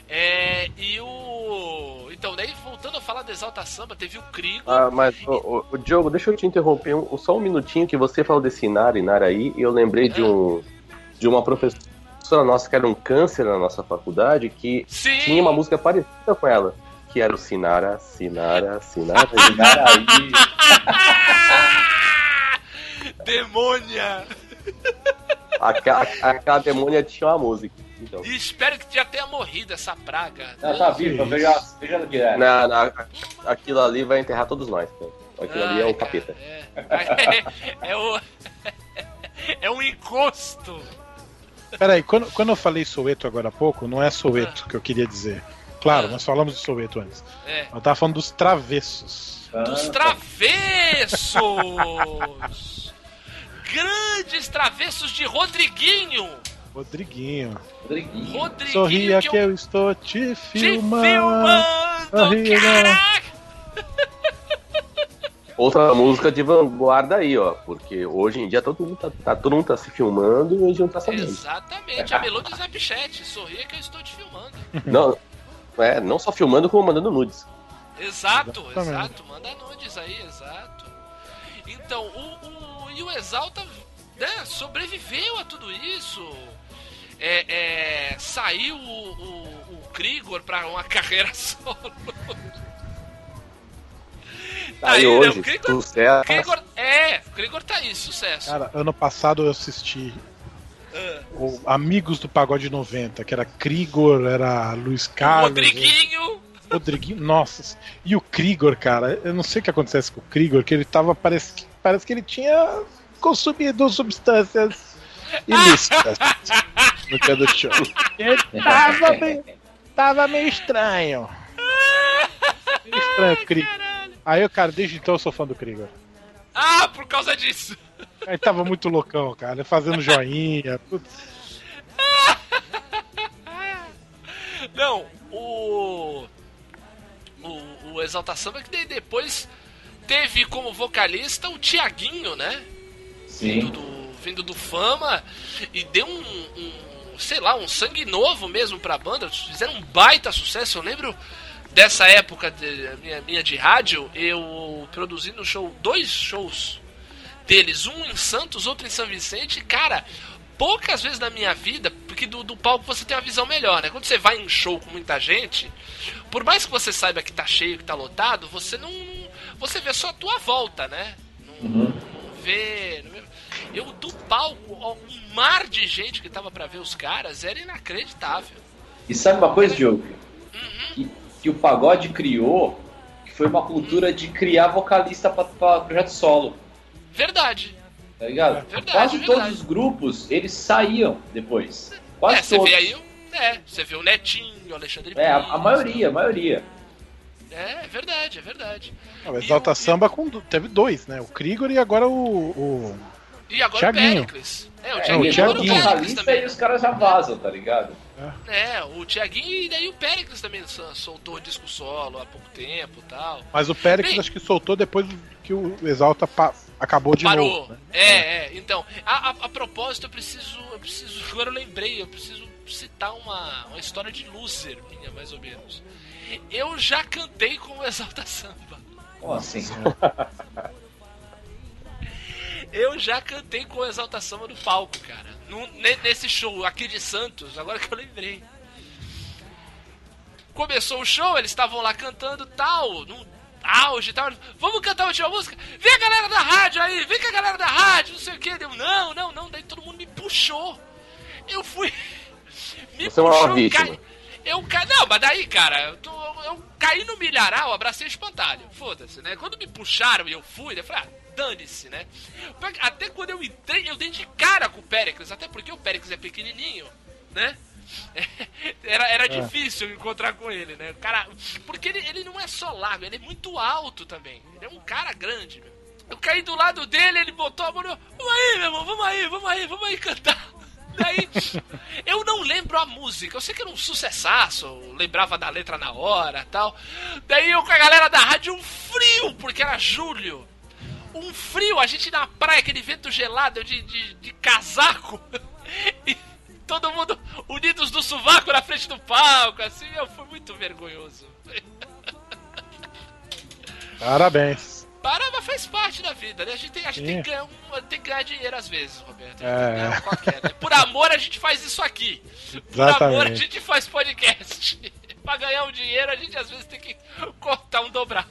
É, e o. Então, daí voltando a falar do Exalta Samba, teve o Crigo. Ah, mas, o, o, o Diogo, deixa eu te interromper um, só um minutinho que você falou desse Inara, Inara aí, e eu lembrei de um de uma professora nossa que era um câncer na nossa faculdade, que Sim. tinha uma música parecida com ela, que era o Sinara, Sinara, Sinara, Sinara. [LAUGHS] Demônia! Aquela, aquela demônia tinha uma música. Então. E espero que já tenha morrido essa praga. ela tá viva, veja, veja ela direto. Na, na, aquilo ali vai enterrar todos nós. cara. Aquilo ali é Ai, o capeta. cara, É, [LAUGHS] é, o. [LAUGHS] É um encosto. Peraí, quando, quando eu falei Soweto agora há pouco, não é Soweto que eu queria dizer. Claro, nós falamos de Soweto antes. É. Eu tava falando dos travessos. Dos travessos! [LAUGHS] Grandes travessos de Rodriguinho! Rodriguinho. Rodriguinho. Rodriguinho Sorria que que eu eu estou te te filmando. filmando! Sorria. Caraca! [LAUGHS] Outra música de vanguarda aí, ó. Porque hoje em dia todo mundo tá, tá- todo mundo tá se filmando e a gente não tá sabendo. Exatamente, a Melô do Snapchat. Sorria que eu estou te filmando. Não, é, não só filmando, como mandando nudes. Exato, Exatamente. exato. Manda nudes aí, exato. Então, o, o, e o Exalta né, sobreviveu a tudo isso. É, é, saiu o, o, o Krigor pra uma [LAUGHS] carreira solo. Tá aí né, hoje, o Krigor, sucesso. Krigor, é, o Krigor tá aí, sucesso. Cara, ano passado eu assisti o Amigos do Pagode 90, que era Krigor, era Luiz Carlos. Rodriguinho. Rodriguinho, nossa. E o Krigor, cara, eu não sei o que acontece com o Krigor, que ele tava. Parece, que- parece que ele tinha consumido substâncias ilícitas no dia do show. Ele tava bem. Tava meio estranho. Meio estranho Krigor. Aí, eu, cara, desde então eu sou fã do Krigor. Ah, por causa disso. Ele tava muito loucão, cara, fazendo joinha. putz. Não, o. O, o Exalta Samba que daí depois teve como vocalista o Tiaguinho, né? Vindo Sim. do, vindo do Fama e deu um, um, sei lá, um sangue novo mesmo pra banda. Fizeram um baita sucesso. Eu lembro dessa época de, minha, minha de rádio, eu produzindo show, dois shows deles, um em Santos, outro em São Vicente. Cara, poucas vezes na minha vida, porque do, do palco você tem uma visão melhor, né? Quando você vai em show com muita gente, por mais que você saiba que tá cheio, que tá lotado, você não. Você vê só a tua volta, né? Não, Uhum. não vê. Não vê. Eu, do palco, ó, um mar de gente que tava pra ver os caras era inacreditável. E sabe uma coisa, Diogo? Que, que o pagode criou, que foi uma cultura de criar vocalista pra projeto solo. Verdade. Tá ligado? Verdade, Quase verdade. todos os grupos, eles saíam depois. Quase é, você todos. vê aí. o- É, você vê o Netinho, o Alexandre É, a, Pires. a maioria, a maioria. É, é verdade, é verdade. Ah, o Exalta E Samba com, do- teve dois, né? O Krigor e agora o. o... E agora Thiaguinho. o Pericles. É, o É, Thiaguinho e o todo o Thiaguinho. Pericles também. e os caras já vazam, tá ligado? É, o Thiaguinho e daí o Pericles também so- soltou o disco solo há pouco tempo e tal. Mas o Pérez Bem- acho que soltou depois que o Exalta acabou de Parou. novo. né? É, é, então. A, a, a propósito, eu preciso. Eu preciso. Agora eu lembrei, eu preciso citar uma, uma história de loser minha, mais ou menos. Eu já cantei com o Exalta Samba. Como assim? [LAUGHS] Eu já cantei com o Exalta Samba no palco, cara. No- ne- nesse show aqui de Santos, agora que eu lembrei. Começou o show, eles estavam lá cantando tal, no auge e tal. Vamos cantar a última música? Vem a galera da rádio aí, vem com a galera da rádio, não sei o que. Deu, não, não, não. Daí todo mundo me puxou. Eu fui. [LAUGHS] Me Você é uma puxou, vítima. cai- Eu caí. Não, mas daí, cara, eu, tô- eu caí no milharal, abracei o espantalho. Foda-se, né? Quando me puxaram e eu fui, eu falei, ah, dane-se, né? Até quando eu entrei, eu dei de cara com o Péricles, até porque o Péricles é pequenininho, né? [LAUGHS] Era, era difícil eu encontrar com ele, né? Cara, porque ele, ele não é só largo, ele é muito alto também. Ele é um cara grande, meu. Eu caí do lado dele, ele botou a mão no. Vamos aí, meu irmão, vamos aí, vamos aí, vamos aí cantar. [LAUGHS] Daí, eu não lembro a música. Eu sei que era um sucessaço, eu lembrava da letra na hora tal. Daí eu com a galera da rádio, um frio, porque era julho. Um frio, a gente na praia, aquele vento gelado de, de, de casaco. [LAUGHS] E, todo mundo unidos do sovaco na frente do palco, assim, eu fui muito vergonhoso. [LAUGHS] Parabéns. Para, mas faz parte da vida, né? A gente tem, a gente tem, que, ganhar, tem que ganhar dinheiro às vezes, Roberto. É. Qualquer, né? Por amor a gente faz isso aqui. Por Exatamente. amor a gente faz podcast. [LAUGHS] pra ganhar um dinheiro a gente às vezes tem que cortar um dobrado.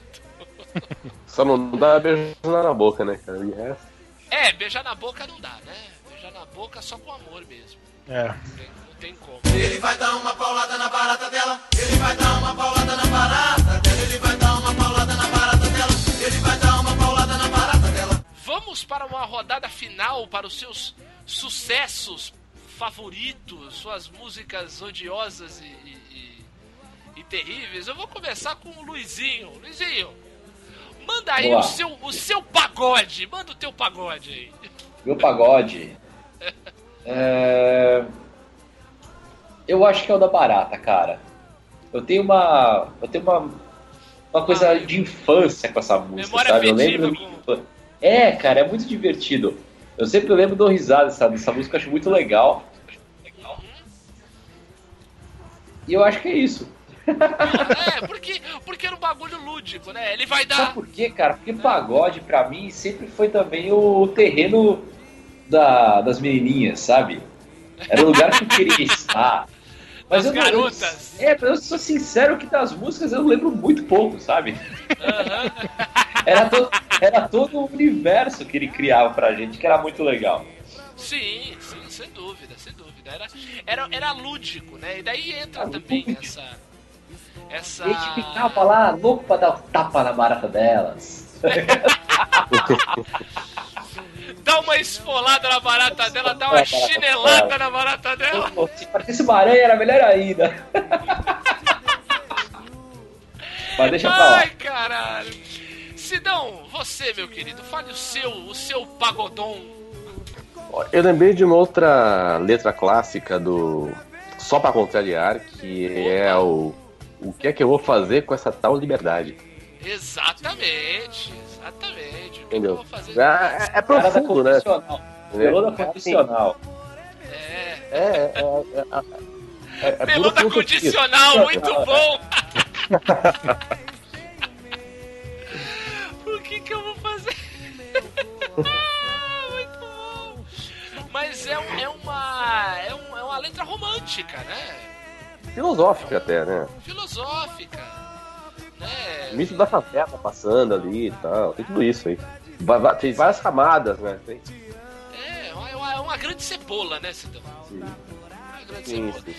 Só não dá beijo na boca, né, cara? E resto- É, beijar na boca não dá, né? Beijar na boca só com amor mesmo. É. Não tem, como. Ele vai dar uma paulada na barata dela. Ele vai dar uma paulada na barata dela. Ele vai dar uma paulada na barata dela. Ele vai dar uma paulada na barata dela. Vamos para uma rodada final para os seus sucessos favoritos, suas músicas odiosas e, e- e- e terríveis. Eu vou começar com o Luizinho. Luizinho, manda aí Boa. o seu, o seu pagode. Manda o teu pagode aí. Meu pagode. [LAUGHS] É... Eu acho que é o da barata, cara. Eu tenho uma. Eu tenho uma. Uma coisa de infância com essa música, memória sabe? Eu lembro. É, cara, é muito divertido. Eu sempre lembro do risada dessa, dessa música, eu acho muito legal. E eu acho que é isso. É, porque, porque era um bagulho lúdico, né? Ele vai Sabe dar. por quê, cara? Porque pagode, pra mim, sempre foi também o terreno da- das menininhas, sabe? Era o lugar que eu queria [LAUGHS] estar. Mas Das eu não- garotas. é, mas eu sou sincero que das músicas eu lembro muito pouco, sabe? Aham. Era, to- era todo o universo que ele criava pra gente, que era muito legal. Sim, sim, sem dúvida, sem dúvida. Era, era, era lúdico, né? E daí entra Era também lúdico. essa. Essa. A gente ficava lá louco pra dar um tapa na barata delas. [LAUGHS] Dá uma esfolada na barata dela, dá uma chinelada na barata dela. Se partisse uma aranha era melhor ainda. Mas deixa pra lá. Ai, caralho. Sidão, você, meu querido, fale o seu, o seu pagodom. Ó, Eu lembrei de uma outra letra clássica do Só Pra Contrariar, que é o O que é que eu vou fazer com essa tal liberdade? Exatamente, exatamente. O que eu Entendeu? vou fazer? É, é profundo, né? Melô da confessional. É. É, é, é, é, é, é Melô da condicional, muito [LAUGHS] bom! [LAUGHS] o que que eu vou fazer? Ah, muito bom! Mas é, é uma. É, um- é uma letra romântica, né? Filosófica até, né? Filosófica. Né? O mito da favela passando ali e tal, tem tudo isso aí. Tem várias camadas, né? Tem... É, uma, uma, é uma grande cebola, né, Cidão? Sim, Uma grande sim, cebola. sim.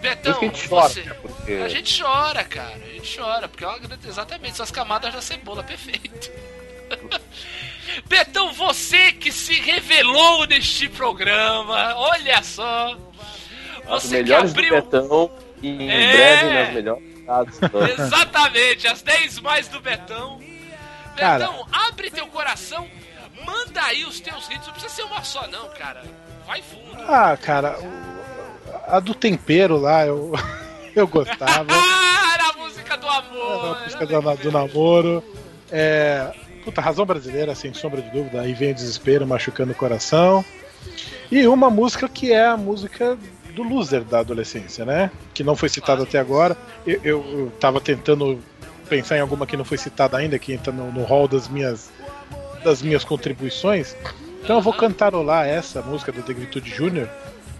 Betão, que a gente chora, você... né? Porque- A gente chora, cara. A gente chora, porque é uma grande... Exatamente, são as camadas da cebola, [LAUGHS] perfeito. Betão, você que se revelou neste programa, olha só. Você que melhores abriu. do Betão e em É. breve nas melhores. [LAUGHS] Exatamente, as 10 mais do Betão. Cara. Betão, abre teu coração, manda aí os teus hits. Não precisa ser uma só, não, cara. Vai fundo. Ah, cara, o- a do tempero lá, eu, [LAUGHS] eu gostava. Ah, [LAUGHS] era a música do amor. a música do, do namoro. É, puta, razão brasileira, sem sombra de dúvida. Aí vem o desespero machucando o coração. E uma música que é a música do loser da adolescência, né? Que não foi citada até agora. Eu, eu, eu tava tentando pensar em alguma que não foi citada ainda, que entra no, no hall das minhas, das minhas contribuições. Então eu vou cantarolar essa música do Negritude Júnior,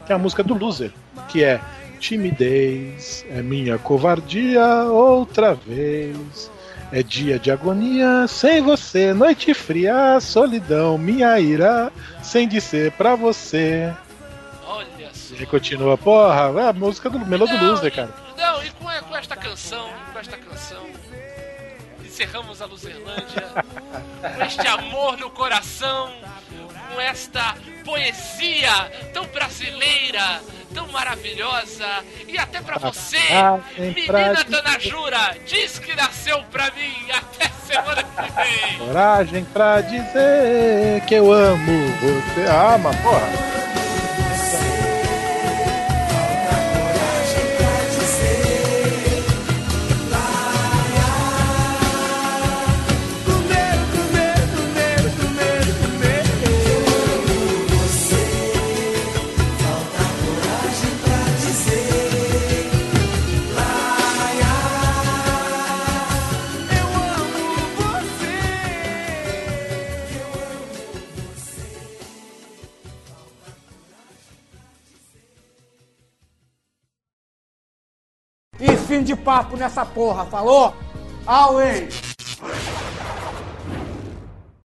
que é a música do loser, que é Timidez, é minha covardia outra vez. É dia de agonia sem você, noite fria, solidão, minha ira, sem dizer pra você. Olha só. E continua, porra, é a música do Melô do Loser, e- cara. Não, e com, com esta canção, com esta canção, encerramos a Luzerlândia, com este amor no coração, com esta poesia tão brasileira, tão maravilhosa, e até pra você, Coragem pra menina Dona Jura, diz que nasceu pra mim, até semana que vem. Coragem pra dizer que eu amo você. Ah, mas porra. fim de papo nessa porra, falou? Always!